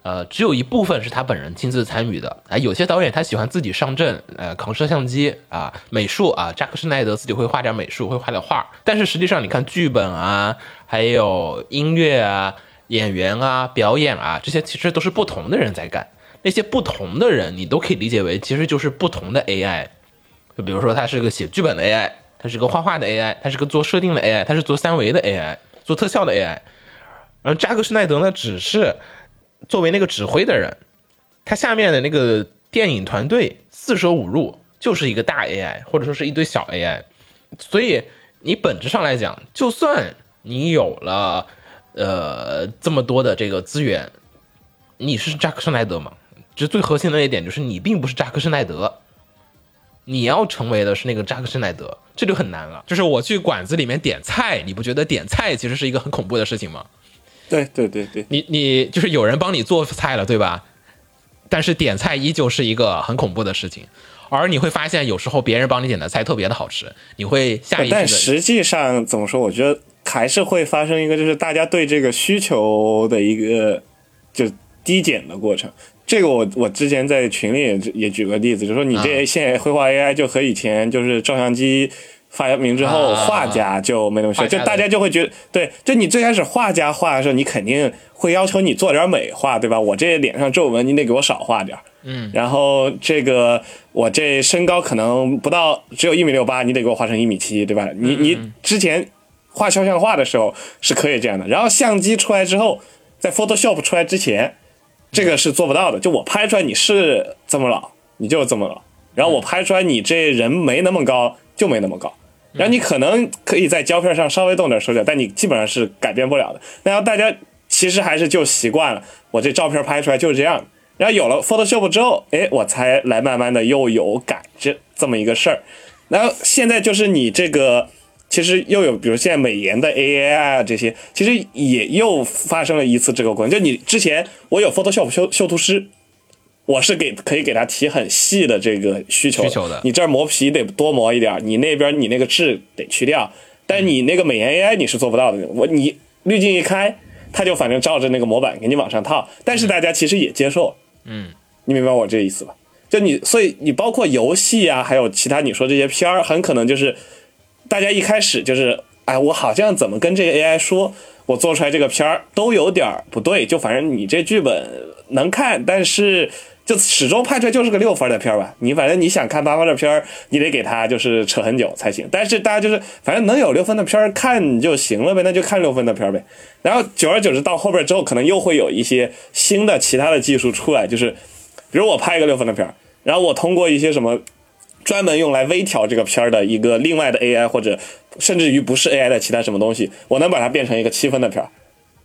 呃，只有一部分是他本人亲自参与的。啊、有些导演他喜欢自己上阵，呃，扛摄像机啊、美术啊，扎克施奈德自己会画点美术，会画点画。但是实际上，你看剧本啊，还有音乐啊、演员啊、表演啊，这些其实都是不同的人在干。那些不同的人，你都可以理解为其实就是不同的 AI。就比如说，他是个写剧本的 AI，他是个画画的 AI，他是个做设定的 AI，他是做三维的 AI，做特效的 AI。而扎克施耐德呢，只是作为那个指挥的人，他下面的那个电影团队四舍五入就是一个大 AI，或者说是一堆小 AI。所以你本质上来讲，就算你有了呃这么多的这个资源，你是扎克施耐德吗？这最核心的一点就是你并不是扎克施耐德，你要成为的是那个扎克施耐德，这就很难了。就是我去馆子里面点菜，你不觉得点菜其实是一个很恐怖的事情吗？对对对对，你你就是有人帮你做菜了，对吧？但是点菜依旧是一个很恐怖的事情，而你会发现有时候别人帮你点的菜特别的好吃，你会下意识但实际上怎么说？我觉得还是会发生一个，就是大家对这个需求的一个就低减的过程。这个我我之前在群里也也举个例子，就说你这啊现在绘画 AI 就和以前就是照相机发明之后，啊。画家就没那么需要，画家的。就大家就会觉得，对，就你最开始画家画的时候，你肯定会要求你做点美化，对吧？我这脸上皱纹你得给我少画点，嗯，然后这个我这身高可能不到只有一米六八，你得给我画成一米七，对吧？你你之前画肖像画的时候是可以这样的，然后相机出来之后，在 Photoshop 出来之前，这个是做不到的。就我拍出来你是这么老，你就这么老，然后我拍出来你这人没那么高，就没那么高。然后你可能可以在胶片上稍微动点手脚，但你基本上是改变不了的。然后大家其实还是就习惯了，我这照片拍出来就是这样。然后有了 Photoshop 之后，哎，我才来慢慢的又有改这这么一个事儿。然后现在就是你这个，其实又有比如现在美颜的 AI 啊这些，其实也又发生了一次这个过程。就你之前我有 Photoshop 修修图师，我是给可以给他提很细的这个需求需求的你这儿磨皮得多磨一点儿，你那边你那个痣得去掉，但你那个美颜 AI 你是做不到的。我你滤镜一开，它就反正照着那个模板给你往上套，但是大家其实也接受，嗯，你明白我这意思吧？就你，所以你包括游戏啊，还有其他你说这些片儿，很可能就是大家一开始就是，哎，我好像怎么跟这个 AI 说，我做出来这个片儿都有点儿不对，就反正你这剧本能看，但是就始终拍出来就是个六分的片儿吧。你反正你想看八分的片儿，你得给他就是扯很久才行。但是大家就是反正能有六分的片儿看就行了呗，那就看六分的片儿呗。然后久而久之到后边之后，可能又会有一些新的其他的技术出来，就是比如我拍一个六分的片儿，然后我通过一些什么专门用来微调这个片儿的一个另外的 AI，或者甚至于不是 AI 的其他什么东西，我能把它变成一个七分的片儿，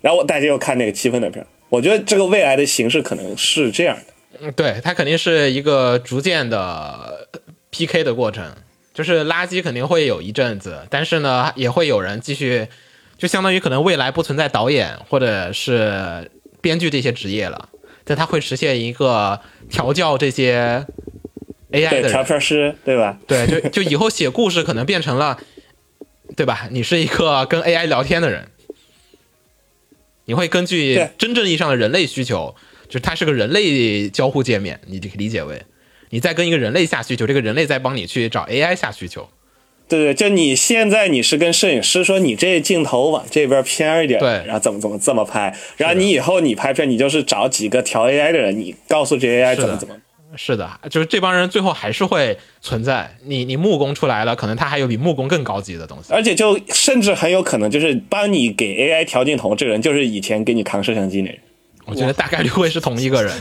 然后大家又看那个七分的片儿。我觉得这个未来的形式可能是这样的。嗯对，它肯定是一个逐渐的 PK 的过程，就是垃圾肯定会有一阵子，但是呢，也会有人继续，就相当于可能未来不存在导演或者是编剧这些职业了，但它会实现一个调教这些 AI 的，调，片师，对吧？对，就就以后写故事可能变成了，对吧？你是一个跟 AI 聊天的人，你会根据真正意义上的人类需求，就是它是个人类交互界面，你就可以理解为你在跟一个人类下需求，这个人类在帮你去找 AI 下需求。对对，就你现在你是跟摄影师说你这镜头往这边偏一点，对然后怎么怎么这么拍，然后你以后你拍片，你就是找几个调 AI 的人，你告诉这 AI 怎么怎么。是的，就是这帮人最后还是会存在。你你木工出来了，可能他还有比木工更高级的东西。而且就甚至很有可能就是帮你给 AI 调镜头，这个人就是以前给你扛摄像机那人，我觉得大概率会是同一个人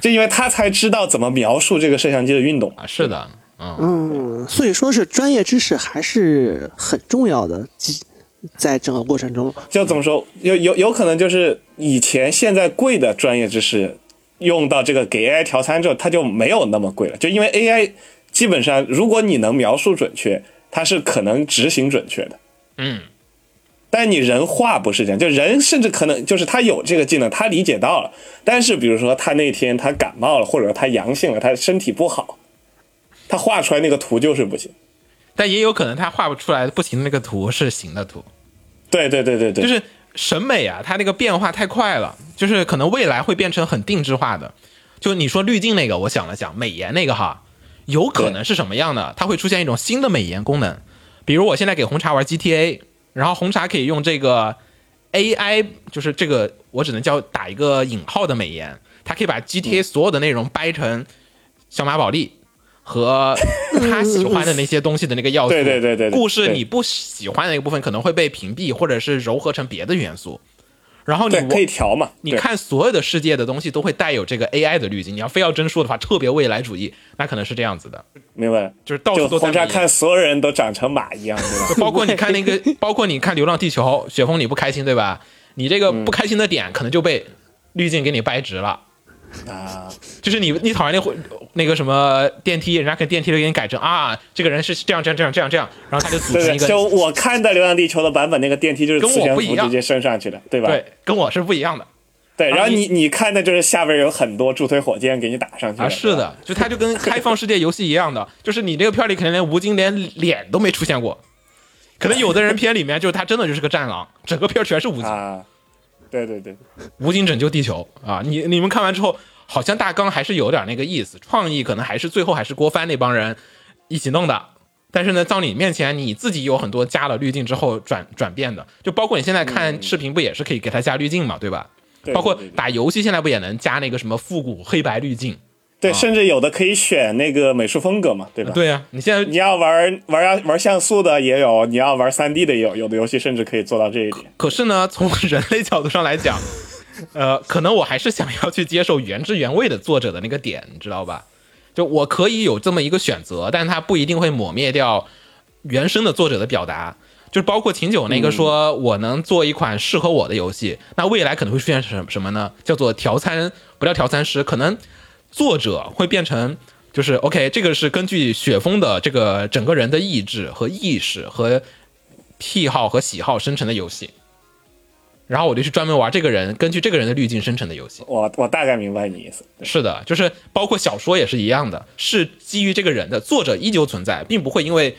就因为他才知道怎么描述这个摄像机的运动。啊。是的，嗯，嗯，所以说是专业知识还是很重要的，在整个过程中。就怎么说，有有有可能就是以前现在贵的专业知识，用到这个给 AI 调参之后，它就没有那么贵了。就因为 AI 基本上，如果你能描述准确，它是可能执行准确的。嗯，但你人画不是这样，就人甚至可能就是他有这个技能，他理解到了，但是比如说他那天他感冒了，或者说他阳性了，他身体不好，他画出来那个图就是不行。但也有可能他画不出来不行的那个图是行的图。对对对对对，就是审美啊，它那个变化太快了，就是可能未来会变成很定制化的。就你说滤镜那个，我想了想，美颜那个哈，有可能是什么样的？它会出现一种新的美颜功能，比如我现在给红茶玩 GTA，然后红茶可以用这个 AI，就是这个我只能叫打一个引号的美颜，它可以把 GTA 所有的内容掰成小马宝莉。和他喜欢的那些东西的那个要素，对对对对对故事你不喜欢的那个部分可能会被屏蔽，或者是糅合成别的元素。然后你可以调嘛？你看所有的世界的东西都会带有这个 AI 的滤镜。你要非要真说的话，特别未来主义，那可能是这样子的，明白了？就是到处都在美颜看所有人都长成马一样，对吧？包括你 看那个，包括你看《流浪地球》，雪峰你不开心对吧？你这个不开心的点可能就被滤镜给你掰直了。啊，就是你你讨厌那会那个什么电梯，人家给电梯都给你改成啊，这个人是这样这样这样这样这样，然后他就组成一个就我看的《流浪地球》的版本，那个电梯就是跟我磁悬不一样。浮直接升上去的，对吧？对，跟我是不一样的。对，然后啊你你你看的就是下边有很多助推火箭给你打上去啊，是，的，就它就跟开放世界游戏一样的，就是你这个片里可能连吴京连脸都没出现过，可能有的人片里面就是他真的就是个战狼，整个片全是吴京，啊，对对对，武警拯救地球啊！你你们看完之后，好像大纲还是有点那个意思，创意可能还是最后还是郭帆那帮人一起弄的。但是呢，到你面前，你自己有很多加了滤镜之后转转变的，就包括你现在看视频不也是可以给它加滤镜嘛，对吧？对包括打游戏现在不也能加那个什么复古黑白滤镜？对，甚至有的可以选那个美术风格嘛，对吧？对呀、你现在你要玩玩要玩像素的也有，你要玩三 D 的也有，有的游戏甚至可以做到这一点。可是呢，从人类角度上来讲，呃，可能我还是想要去接受原汁原味的作者的那个点，你知道吧？就我可以有这么一个选择，但它不一定会抹灭掉原生的作者的表达。就是包括秦九那个说，我能做一款适合我的游戏，那未来可能会出现什什么呢？叫做调餐，不叫调餐师，可能作者会变成就是 OK，这个是根据雪峰的这个整个人的意志和意识和癖好和喜好生成的游戏。然后我就去专门玩这个人根据这个人的滤镜生成的游戏。我我大概明白你意思。是的，就是包括小说也是一样的，是基于这个人的，作者依旧存在，并不会因为，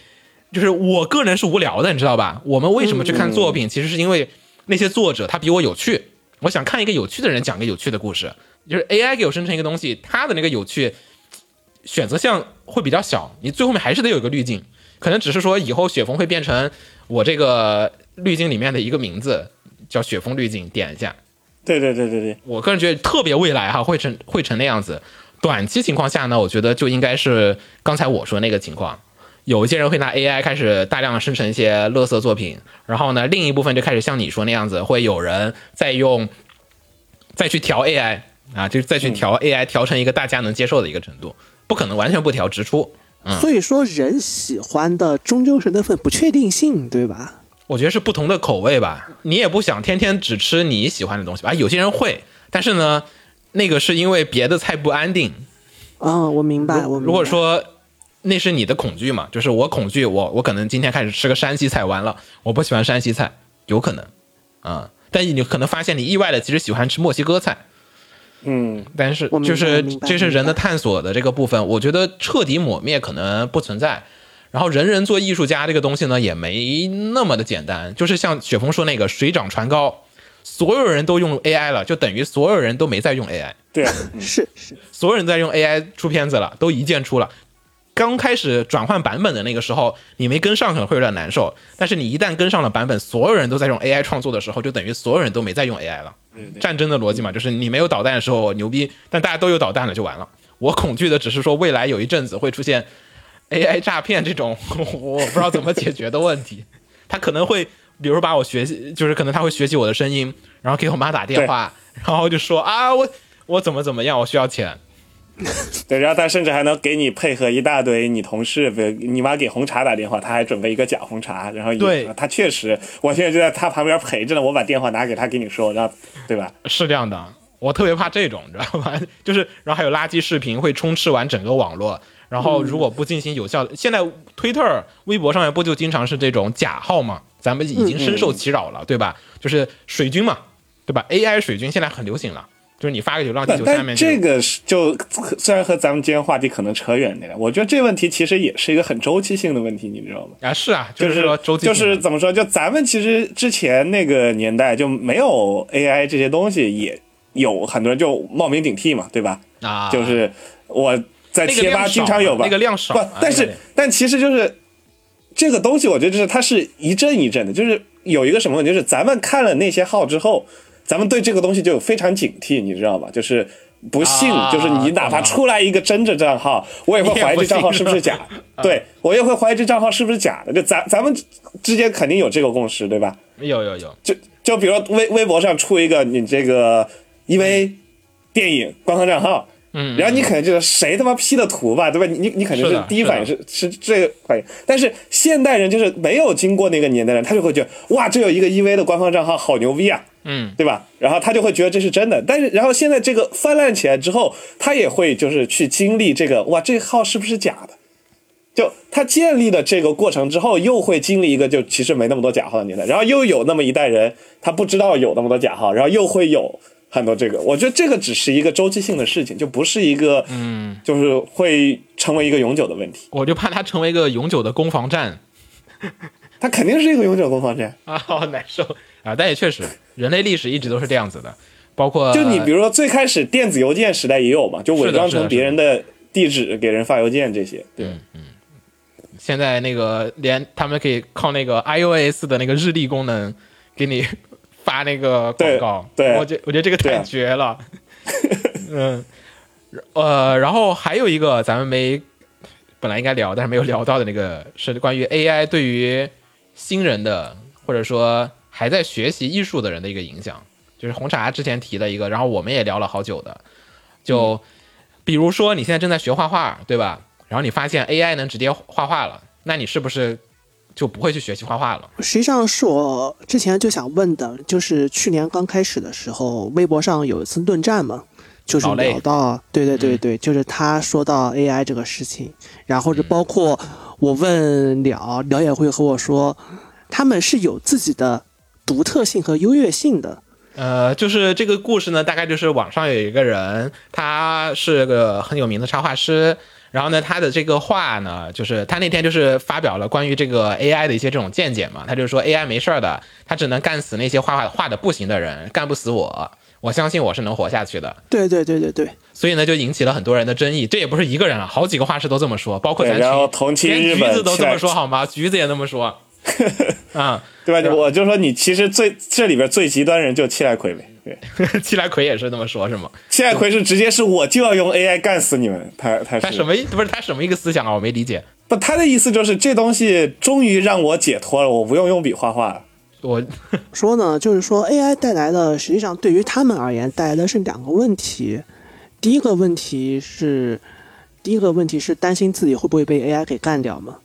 就是我个人是无聊的，你知道吧？我们为什么去看作品，其实是因为那些作者他比我有趣，我想看一个有趣的人讲个有趣的故事。就是 AI 给我生成一个东西，它的那个有趣选择项会比较小，你最后面还是得有一个滤镜，可能只是说以后雪峰会变成我这个滤镜里面的一个名字，叫雪峰滤镜，点一下，对对对对对，我个人觉得特别未来哈会成会成那样子。短期情况下呢，我觉得就应该是刚才我说那个情况，有一些人会拿 AI 开始大量的生成一些垃圾作品，然后呢，另一部分就开始像你说那样子，会有人再用再去调 AI 啊，就是再去调 AI 调成一个大家能接受的一个程度，不可能完全不调直出。所以说人喜欢的终究是那份不确定性，对吧？我觉得是不同的口味吧。你也不想天天只吃你喜欢的东西吧？有些人会，但是呢，那个是因为别的菜不安定。嗯，我明白，我明白如果说那是你的恐惧嘛，就是我恐惧，我我可能今天开始吃个山西菜，完了我不喜欢山西菜，有可能啊、但你可能发现你意外的其实喜欢吃墨西哥菜，嗯，但是就是这是人的探索的这个部分，我觉得彻底抹灭可能不存在。然后人人做艺术家这个东西呢，也没那么的简单。就是像雪峰说那个水涨船高，所有人都用 AI 了，就等于所有人都没在用 AI。对啊，是是，所有人在用 AI 出片子了，都一键出了。刚开始转换版本的那个时候，你没跟上可能会有点难受，但是你一旦跟上了版本，所有人都在用 AI 创作的时候，就等于所有人都没在用 AI 了。战争的逻辑嘛，就是你没有导弹的时候牛逼，但大家都有导弹了就完了。我恐惧的只是说未来有一阵子会出现 AI 诈骗这种 我不知道怎么解决的问题。他可能会，比如把我学习，就是可能他会学习我的声音，然后给我妈打电话，然后就说啊我我怎么怎么样，我需要钱。对，然后他甚至还能给你配合一大堆你同事，比如你妈给红茶打电话，他还准备一个假红茶，然后也对他确实，我现在就在他旁边陪着呢，我把电话拿给他给你说，然后对吧？是这样的，我特别怕这种，你知道吧？就是，然后还有垃圾视频会充斥完整个网络，然后如果不进行有效的，现在推特、微博上面不就经常是这种假号吗？咱们已经深受其扰了，对吧？就是水军嘛，对吧？AI 水军现在很流行了，就是你发个流浪地但球下面但这个是就虽然和咱们今天话题可能扯远点，我觉得这问题其实也是一个很周期性的问题，你知道吗？啊是啊，就是周期就是怎么说？就咱们其实之前那个年代就没有 AI 这些东西，也有很多人就冒名顶替嘛，对吧？啊，就是我在贴吧经常有吧，那个量少但是那个但其实就是这个东西，我觉得就是它是一阵一阵的，就是有一个什么问题，就是咱们看了那些号之后，咱们对这个东西就有非常警惕，你知道吧？就是。不信，啊就是你哪怕出来一个真的账号，我也会怀疑这账号是不是假。对我也会怀疑这账号是不是假的。就咱咱们之间肯定有这个共识，对吧？有有有，就就比如说微微博上出一个你这个 EV 电影官方账号，嗯，然后你可能就是谁他妈 P 的图吧，对吧？你你你肯定是第一反应是是这个反应，但是现代人就是没有经过那个年代的人，他就会觉得哇，这有一个 EV 的官方账号，好牛逼啊，嗯，对吧？然后他就会觉得这是真的，但是然后现在这个泛滥起来之后，他也会就是去经历这个哇，这个号是不是假的？就他建立的这个过程之后，又会经历一个就其实没那么多假号的年代，然后又有那么一代人，他不知道有那么多假号，然后又会有很多这个。我觉得这个只是一个周期性的事情，就不是一个嗯，就是会成为一个永久的问题。我就怕它成为一个永久的攻防战。它肯定是一个永久攻防战。啊，好难受啊！但也确实，人类历史一直都是这样子的，包括就你比如说最开始电子邮件时代也有嘛，就伪装成别人的地址给人发邮件这些。对，嗯现在那个连他们可以靠那个 iOS 的那个日历功能给你发那个广告，对对我觉我觉得这个太绝了。嗯，呃，然后还有一个咱们没本来应该聊，但是没有聊到的那个是关于 AI 对于新人的或者说还在学习艺术的人的一个影响，就是红茶之前提的一个，然后我们也聊了好久的，就比如说你现在正在学画画，对吧？然后你发现 AI 能直接画画了，那你是不是就不会去学习画画了？实际上是我之前就想问的，就是去年刚开始的时候，微博上有一次论战嘛，就是聊到，对对对对，就是他说到 AI 这个事情，然后是包括我问了，了也会和我说，他们是有自己的独特性和优越性的。呃，就是这个故事呢，大概就是网上有一个人，他是个很有名的插画师，然后呢，他的这个画呢，就是他那天就是发表了关于这个 AI 的一些这种见解嘛，他就说 AI 没事儿的，他只能干死那些画画画的不行的人，干不死我，我相信我是能活下去的。对对对对对，所以呢，就引起了很多人的争议。这也不是一个人啊，好几个画师都这么说，包括咱对然后橘同期连日本橘子都这么说好吗？橘子也那么说。啊、对吧？我就说你其实最这里边最极端人就七来奎呗。对，七来奎也是这么说，是吗？七来奎是直接是我就要用 AI 干死你们，他他他什么不是他什么一个思想啊？我没理解。不？他的意思就是这东西终于让我解脱了，我不用用笔画画了。我 说呢，就是说 AI 带来的，实际上对于他们而言带来的是两个问题。第一个问题是，第一个问题是担心自己会不会被 AI 给干掉嘛，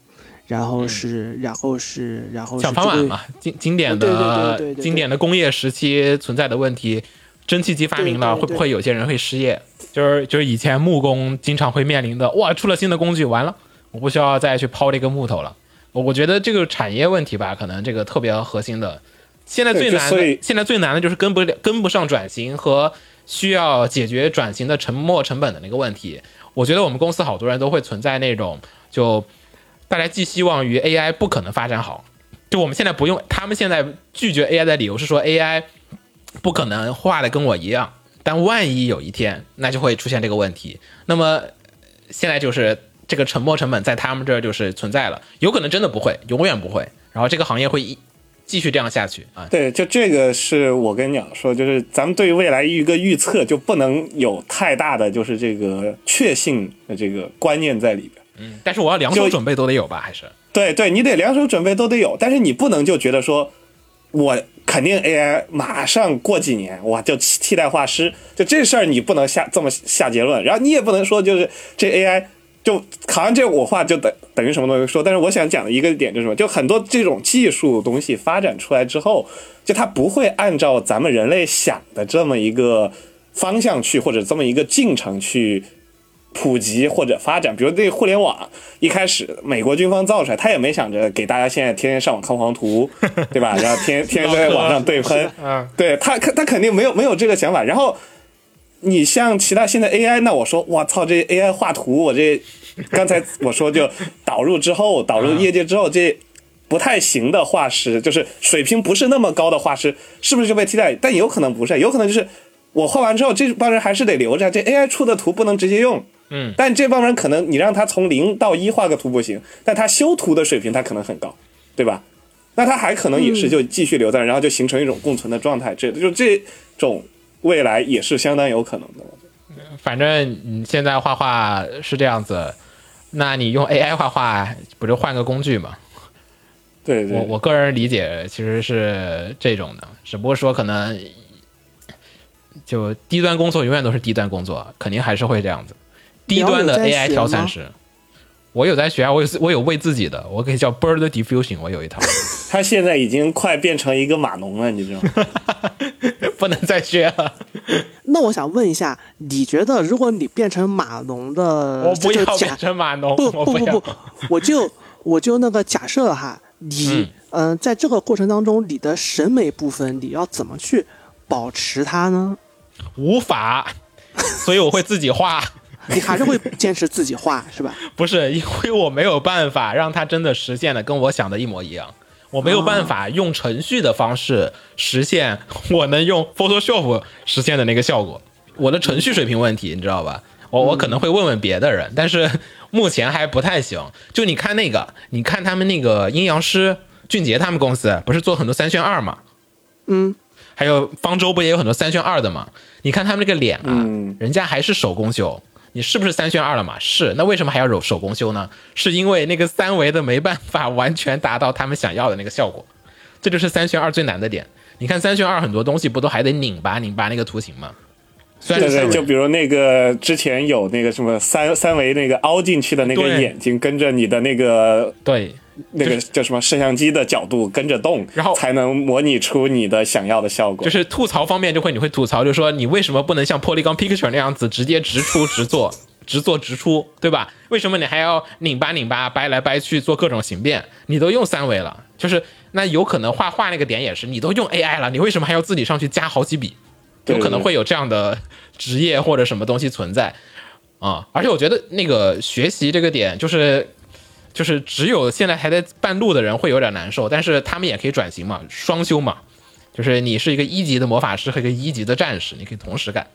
然后是，然后是，然后是小这个盘碗嘛，经经典的经典的工业时期存在的问题，蒸汽机发明了，会不会有些人会失业？就是就是以前木工经常会面临的，哇，出了新的工具，完了，我不需要再去抛这个木头了。我我觉得这个产业问题吧，可能这个特别核心的，现在最难的，现在最难的就是跟不了跟不上转型和需要解决转型的沉没成本的那个问题。我觉得我们公司好多人都会存在那种，就大家寄希望于 AI 不可能发展好，就我们现在不用，他们现在拒绝 AI 的理由是说 AI 不可能画的跟我一样，但万一有一天，那就会出现这个问题。那么现在就是这个沉没成本在他们这儿就是存在了，有可能真的不会，永远不会，然后这个行业会一继续这样下去啊。对，就这个是我跟你讲说，就是咱们对未来一个预测，就不能有太大的就是这个确信的这个观念在里边。但是我要两手准备都得有吧？还是对对，你得两手准备都得有，但是你不能就觉得说，我肯定 AI 马上过几年哇就替替代画师，就这事儿你不能下这么下结论，然后你也不能说就是这 AI 就好像这我话就等等于什么东西说，但是我想讲的一个点就是什么，就很多这种技术东西发展出来之后，就它不会按照咱们人类想的这么一个方向去，或者这么一个进程去普及或者发展，比如这个互联网一开始美国军方造出来，他也没想着给大家现在天天上网看黄图，对吧？然后天天天在网上对喷，嗯，对他他肯定没有没有这个想法。然后你像其他现在 AI，那我说我操，这 AI 画图，我这刚才我说就导入之后，导入业界之后，这不太行的画师，就是水平不是那么高的画师，是不是就被替代？但有可能不是，有可能就是我画完之后，这帮人还是得留着，这 AI 出的图不能直接用。嗯，但这帮人可能你让他从零到一画个图不行，但他修图的水平他可能很高，对吧？那他还可能也是就继续留在，然后就形成一种共存的状态，这就这种未来也是相当有可能的。反正你现在画画是这样子，那你用 AI 画画不就换个工具吗？对对，我我个人理解其实是这种的，只不过说可能就低端工作永远都是低端工作，肯定还是会这样子。低端的 AI 调参师，我有在学啊，我有我有为自己的，我可以叫 Bird Diffusion，我有一套，他现在已经快变成一个码农了，你知道吗？不能再学了。那我想问一下，你觉得如果你变成码农的，我不要这就假变成码农，不不不不，我就我就那个假设哈，你嗯、呃在这个过程当中，你的审美部分你要怎么去保持它呢？无法，所以我会自己画。你还是会坚持自己画是吧？不是因为我没有办法让它真的实现的跟我想的一模一样。我没有办法用程序的方式实现我能用 Photoshop 实现的那个效果。我的程序水平问题，你知道吧？我我可能会问问别的人，但是目前还不太行。就你看那个，你看他们那个阴阳师俊杰他们公司不是做很多三选二嘛？嗯，还有方舟不也有很多三选二的嘛？你看他们那个脸啊，嗯人家还是手工修。你是不是三选二了嘛？是，那为什么还要手手工修呢？是因为那个三维的没办法完全达到他们想要的那个效果，这就是三选二最难的点。你看三选二很多东西不都还得拧巴拧巴那个图形吗？对对，是三维就比如那个之前有那个什么三三维那个凹进去的那个眼睛，跟着你的那个对，那个叫什么摄像机的角度跟着动，然后才能模拟出你的想要的效果。就是吐槽方面就会你会吐槽，就说你为什么不能像 Polygon Picture 那样子直接直出直做，直做直出，对吧？为什么你还要拧巴拧巴掰来掰去做各种形变？你都用三维了，就是那有可能画画那个点也是，你都用 AI 了，你为什么还要自己上去加好几笔？有可能会有这样的职业或者什么东西存在啊、而且我觉得那个学习这个点就是。就是只有现在还在半路的人会有点难受，但是他们也可以转型嘛，双修嘛，就是你是一个一级的魔法师和一个一级的战士，你可以同时干。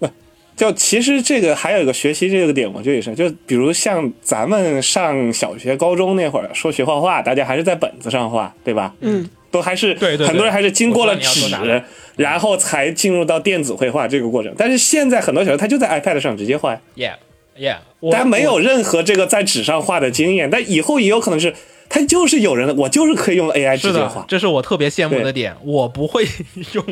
就其实这个还有一个学习这个点，我觉得也是，就比如像咱们上小学、高中那会儿说学画画，大家还是在本子上画，对吧？嗯，都还是对对很多人还是经过了纸，然后才进入到电子绘画这个过程。但是现在很多小孩他就在 iPad 上直接画，Yeah Yeah，我大家没有任何这个在纸上画的经验，但以后也有可能是他就是有人，我就是可以用 AI 直接画，。这是我特别羡慕的点。我不会 用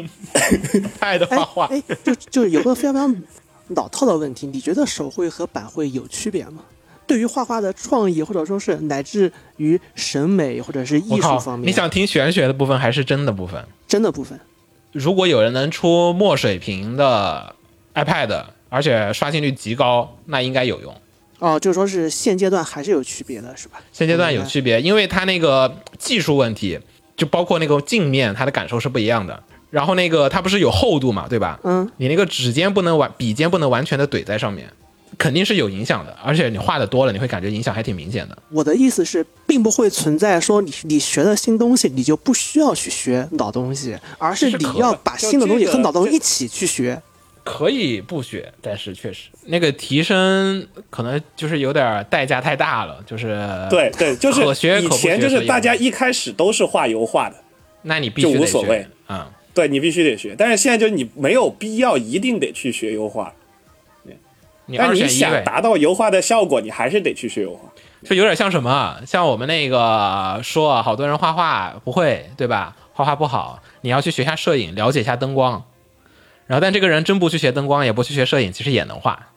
Pad 哎画画，哎，就就有个非常非常老套的问题，你觉得手绘和板绘有区别吗？对于画画的创意，或者说是乃至于审美或者是艺术方！面，你想听玄学的部分还是真的部分？真的部分，如果有人能出墨水屏的 iPad，而且刷新率极高，那应该有用。哦，就是说是现阶段还是有区别的，是吧？现阶段有区别，因为它那个技术问题，就包括那个镜面，它的感受是不一样的。然后那个它不是有厚度嘛，对吧？嗯，你那个指尖不能完，笔尖不能完全的怼在上面，肯定是有影响的。而且你画的多了，你会感觉影响还挺明显的。我的意思是，并不会存在说你你学了新东西，你就不需要去学老东西，而是你要把新的东西和老东西一起去学。可以不学，但是确实那个提升可能就是有点代价太大了，就是对对，就是可学以前就是大家一开始都是画油画的，那你必须得学就无所谓啊、对你必须得学。但是现在就是你没有必要一定得去学油画，你但你二选一呗，想达到油画的效果，你还是得去学油画。就有点像什么，像我们那个说啊，好多人画画不会，对吧？画画不好，你要去学下摄影，了解一下灯光。然后，但这个人真不去学灯光，也不去学摄影，其实也能画。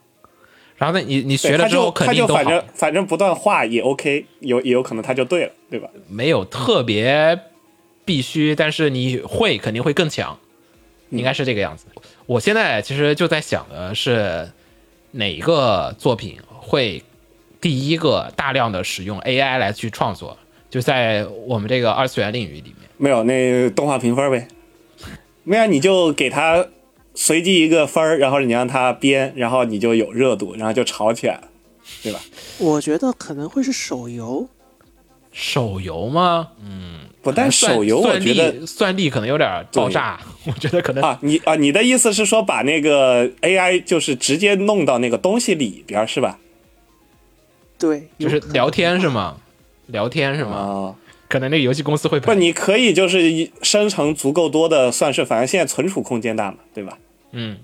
然后呢，你你学了之后他肯定都反正反正不断画也 OK，有也有可能他就对了，对吧？没有特别必须，但是你会肯定会更强，应该是这个样子。我现在其实就在想的是，哪个作品会第一个大量的使用 AI 来去创作，就在我们这个二次元领域里面。没有那动画评分呗，没有你就给他随机一个分儿，然后你让他编，然后你就有热度，然后就炒起来了，对吧？我觉得可能会是手游，手游吗？嗯不，但算手游我觉得力算力可能有点爆炸，我觉得可能啊，你啊，你的意思是说把那个 AI 就是直接弄到那个东西里边是吧？对，就是聊天是吗？聊天是吗？啊，可能那个游戏公司会不，你可以就是一生成足够多的，算是反正现在存储空间大嘛，对吧？嗯，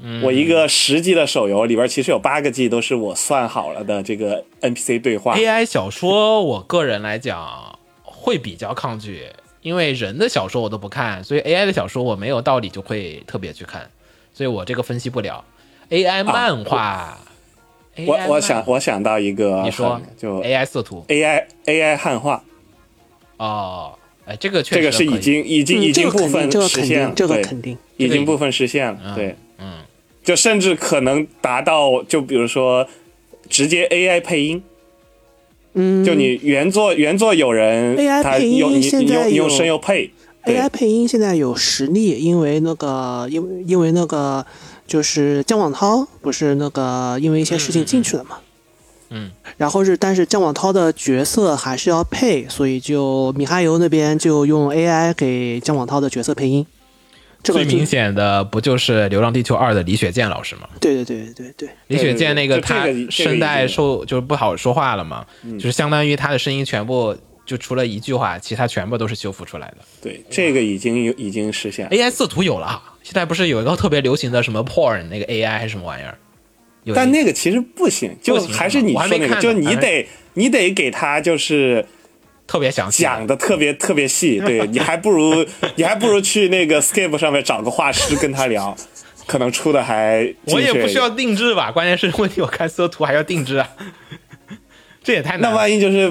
嗯我一个十 G 的手游里边其实有八个 G 都是我算好了的这个 NPC 对话。AI 小说，我个人来讲会比较抗拒，因为人的小说我都不看，所以 AI 的小说我没有道理就会特别去看，所以我这个分析不了。AI 漫画，我我想我想到一个，你说就 AI 色图。AI AI 汉化，哦，哎，这个确这个是已经已经嗯已经部分实现了，这个对，肯定，已已经部分实现了，嗯对，嗯，就甚至可能达到，就比如说直接 AI 配音，嗯，就你原作原作有人 AI 配音你现在你用你用有声优配，AI 配音现在有实力，因为那个，因为因为那个就是姜广涛不是那个因为一些事情进去了嘛，嗯，然后是但是姜广涛的角色还是要配，所以就米哈游那边就用 AI 给姜广涛的角色配音。这个最明显的不就是《流浪地球二》的李雪健老师吗？对对对对对，李雪健那个他声带受就是不好说话了嘛，就是相当于他的声音全部就除了一句话，其他全部都是修复出来的。对，这个已经有已经实现了。AI 色图有了，现在不是有一个特别流行的什么 porn 那个 AI 还是什么玩意儿？但那个其实不行，就还是你说那个，就你得你得给他就是特别详细，讲的特别特别细，对 你还不如你还不如去那个 Skype 上面找个画师跟他聊，可能出的还我也不需要定制吧？关键是问题，我看搜图还要定制啊，这也太。那万一就是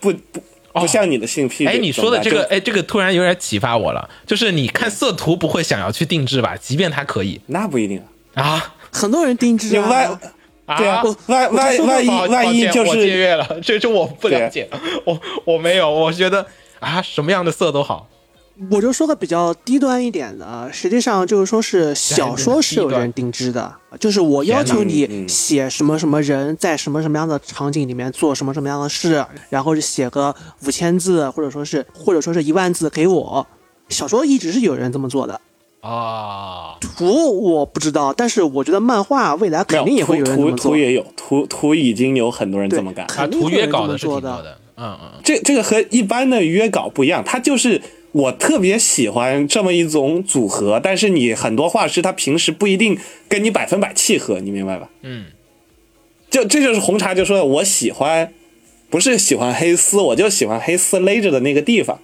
不不不像你的性癖，哎，对你说的这个，哎，这个突然有点启发我了。就是你看色图不会想要去定制吧？即便它可以那不一定啊。啊很多人定制啊。对啊啊！，万万万一万一就是我借是阅了，这是我不了解，我我没有，我觉得啊，什么样的色都好。我就说个比较低端一点的，实际上就是说是小说是有人定制的，就是我要求嗯你嗯写什么什么人在什么什么样的场景里面做什么什么样的事，然后是写个五千字或者说是或者说是一万字给我。小说一直是有人这么做的，啊，图我不知道，但是我觉得漫画未来肯定也会有人这图么做。图也有图图已经有很多人这么干。啊，肯定图会有人这么约稿的是挺做的。多的，嗯嗯，这这个和一般的约稿不一样，它就是我特别喜欢这么一种组合，但是你很多画师他平时不一定跟你百分百契合，你明白吧？嗯，就这就是红茶就说我喜欢，不是喜欢黑丝，我就喜欢黑丝勒着的那个地方。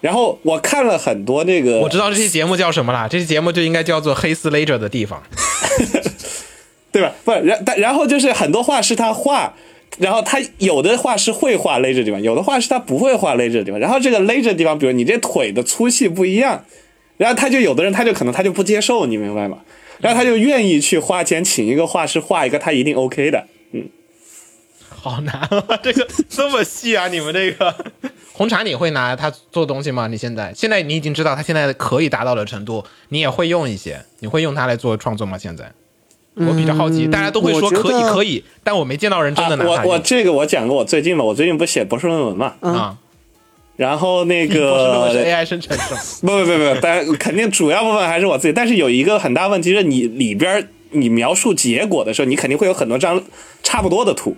然后我看了很多那个，我知道这期节目叫什么了，这期节目就应该叫做黑丝勒着的地方。对吧？不，然但然后就是很多画师他画，然后他有的画师会画勒着地方，有的画是他不会画勒着地方。然后这个勒着地方，比如你这腿的粗细不一样，然后他就有的人他就可能他就不接受，你明白吗？然后他就愿意去花钱请一个画师画一个他一定 OK 的。嗯好难啊，这个这么细啊！你们这个红茶你会拿它做东西吗？你现在现在你已经知道它现在可以达到的程度，你也会用一些，你会用它来做创作吗？现在我比较好奇，大家都会说可以可以，但我没见到人真的拿啊、我我这个我讲过，我最近嘛，我最近不写博士论文嘛，啊，然后那不是 论文 AI 生成是吗？不不不不，当然肯定主要部分还是我自己，但是有一个很大问题是你里边你描述结果的时候，你肯定会有很多张差不多的图。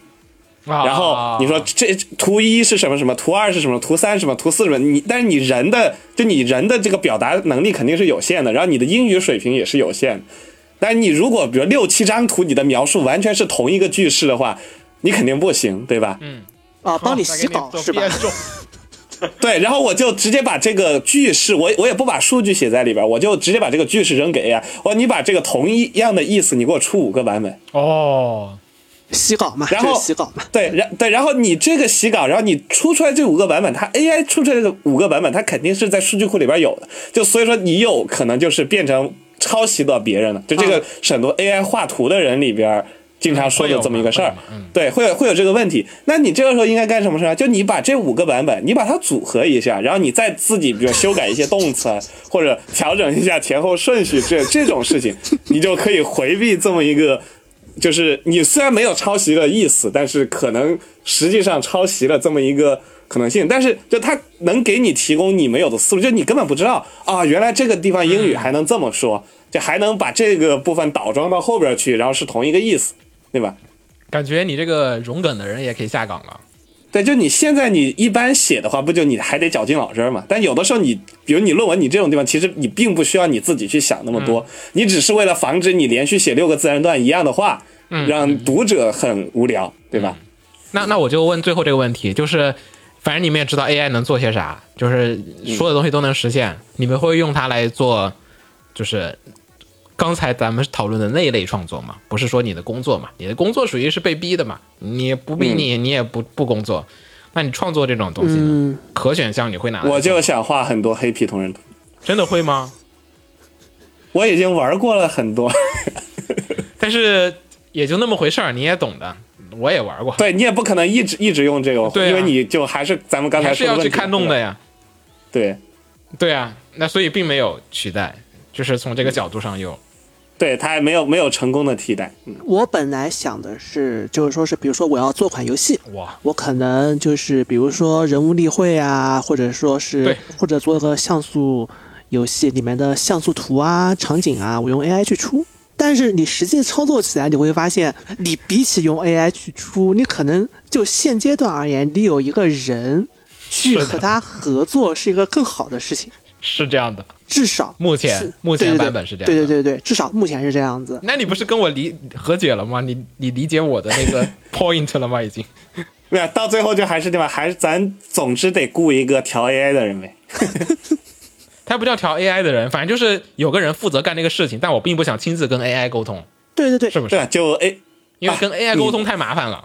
然后你说这图一是什么什么，图二是什么，图三是什么，图四是什么？你但是你人的就你人的这个表达能力肯定是有限的，然后你的英语水平也是有限的。但你如果比如六七张图，你的描述完全是同一个句式的话，你肯定不行，对吧？嗯，啊，帮你洗稿是吧？？对。然后我就直接把这个句式，我我也不把数据写在里边，我就直接把这个句式扔给 AI。我说你把这个同一样的意思，你给我出五个版本。哦，洗稿嘛，然后洗稿嘛。对，然对，然后你这个洗稿，然后你出出来这五个版本，它 AI 出出来的五个版本，它肯定是在数据库里边有的，就所以说你有可能就是变成抄袭到别人了，就这个是很多 AI 画图的人里边经常说的这么一个事儿对，会有会有这个问题。那你这个时候应该干什么事儿？就你把这五个版本，你把它组合一下，然后你再自己比如修改一些动词，或者调整一下前后顺序，这这种事情，你就可以回避这么一个。就是你虽然没有抄袭的意思，但是可能实际上抄袭了这么一个可能性。但是就它能给你提供你没有的思路，就你根本不知道啊，原来这个地方英语还能这么说，就还能把这个部分倒装到后边去，然后是同一个意思，对吧？感觉你这个融梗的人也可以下岗了。对，就你现在你一般写的话，不就你还得绞尽脑汁儿嘛？但有的时候你，比如你论文你这种地方，其实你并不需要你自己去想那么多，你只是为了防止你连续写六个自然段一样的话，让读者很无聊，对吧？那那我就问最后这个问题，就是反正你们也知道 AI 能做些啥，就是所有的东西都能实现，你们会用它来做，就是刚才咱们讨论的那一类创作嘛？不是说你的工作嘛？你的工作属于是被逼的嘛？你不逼你，你也不不工作，那你创作这种东西呢？嗯，可选项你会拿？我就想画很多黑皮同人图，真的会吗？我已经玩过了很多，但是也就那么回事儿，你也懂的，我也玩过，对你也不可能一直一直用这个，对啊因为你就还是咱们刚才说的问题，要去看动的呀。对。对啊，那所以并没有取代，就是从这个角度上有。对，它还没有没有成功的替代。嗯，我本来想的是，就是说是，比如说我要做款游戏，哇，我可能就是比如说人物例会啊，或者说是对或者做个像素游戏里面的像素图啊、场景啊，我用 AI 去出。但是你实际操作起来，你会发现，你比起用 AI 去出，你可能就现阶段而言，你有一个人去和他合作是一个更好的事情，是这样的。至少目前目前对对对版本是这样的对对对对，至少目前是这样子。那你不是跟我理和解了吗？你你理解我的那个 point 了吗？已经。对啊，到最后就还是对吧？还是咱总之得雇一个调 AI 的人呗。他不叫调 AI 的人，反正就是有个人负责干这个事情，但我并不想亲自跟 AI 沟通，对对对，是不是？就 A，因为跟啊 AI 沟通太麻烦了。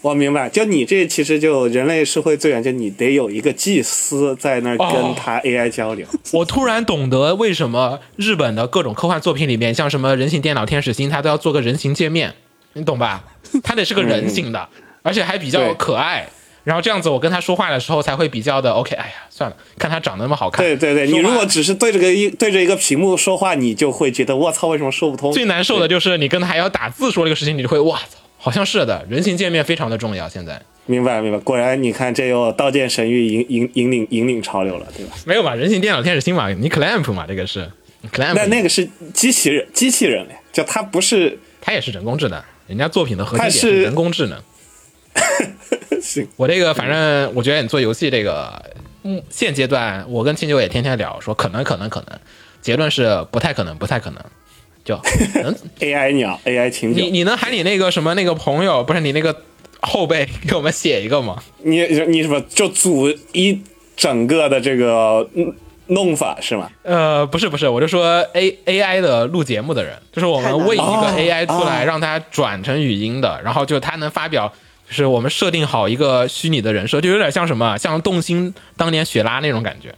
我明白。就你这其实就人类社会最远，就你得有一个祭司在那儿哦跟他 AI 交流。我突然懂得为什么日本的各种科幻作品里面，像什么人形电脑、天使星，他都要做个人形界面，你懂吧？他得是个人形的，而且还比较可爱。然后这样子，我跟他说话的时候才会比较的 OK。哎呀，算了，看他长得那么好看。对对对，你如果只是对着个一对着一个屏幕说话，你就会觉得我操，为什么说不通？最难受的就是你跟他还要打字说这个事情，你就会哇操，好像是的，人形界面非常的重要。现在明白明白，果然你看这又《刀剑神域》引引引领引领潮流了，对吧？没有吧，人形电脑、天使星嘛，你 clamp 嘛，这个是 clamp，那那个是机器人机器人嘞，就它不是它也是人工智能，人家作品的核心点是人工智能。行。我这个反正我觉得你做游戏这个，嗯，现阶段我跟清酒也天天聊，说可能可能可能，结论是不太可能不太可能，就能 AI 鸟 AI 情你景，你能喊你那个什么那个朋友，不是你那个后辈给我们写一个吗？你你什么就组一整个的这个嗯弄法是吗？呃，不是不是，我就说 A A I 的录节目的人，就是我们喂一个 AI 出来，哦。让它转成语音的，然后就它能发表，就是我们设定好一个虚拟的人设，就有点像什么，像动心当年雪拉那种感觉。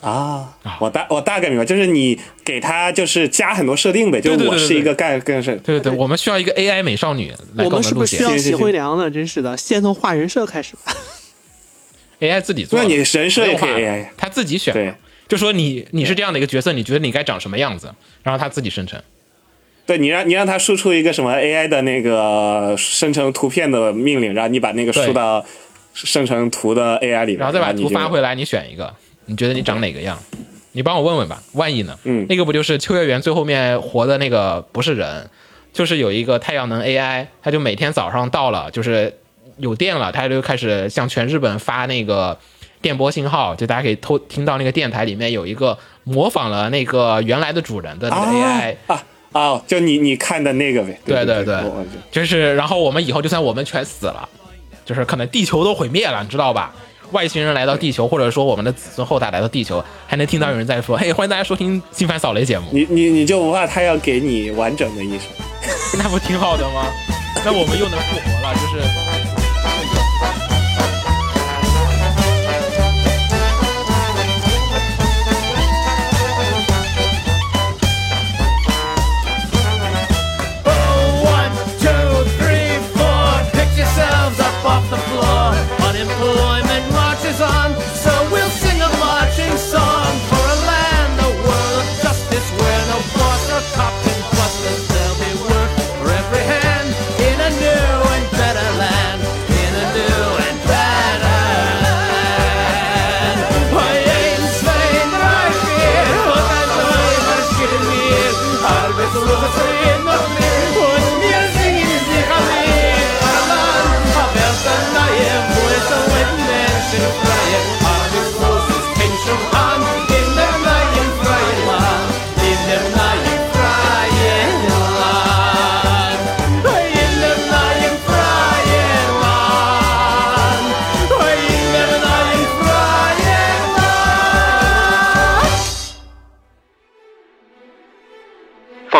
啊，我大我大概明白，就是你给他就是加很多设定呗，就我是一个干干事，对对对，我们需要一个 AI 美少女来给我们们录节目是不是需要齐辉良呢？真是的，先从画人设开始吧。，AI 自己做。那你人设也可以 AI，他自己选。对就说你你是这样的一个角色，你觉得你该长什么样子，然后他自己生成。对你让你让他输出一个什么 AI 的那个生成图片的命令，然后你把那个输到生成图的 AI 里面，然后再把图发回来，你选一个，你觉得你长哪个样？你帮我问问吧，万一呢？嗯那个不就是秋叶原最后面活的那个不是人，就是有一个太阳能 AI，他就每天早上到了，就是有电了，他就开始向全日本发那个电波信号，就大家可以偷听到那个电台里面有一个模仿了那个原来的主人的那个 AI，、啊啊啊，就你你看的那个呗，对对对就是，然后我们以后就算我们全死了，就是可能地球都毁灭了，你知道吧？外星人来到地球，或者说我们的子孙后代来到地球，还能听到有人在说：“嘿，欢迎大家收听《新番扫雷》节目。你你你就不怕他要给你完整的一生？” 那不挺好的吗？那我们又能复活了，就是。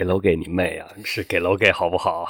给楼给你妹啊！是给楼给好不好？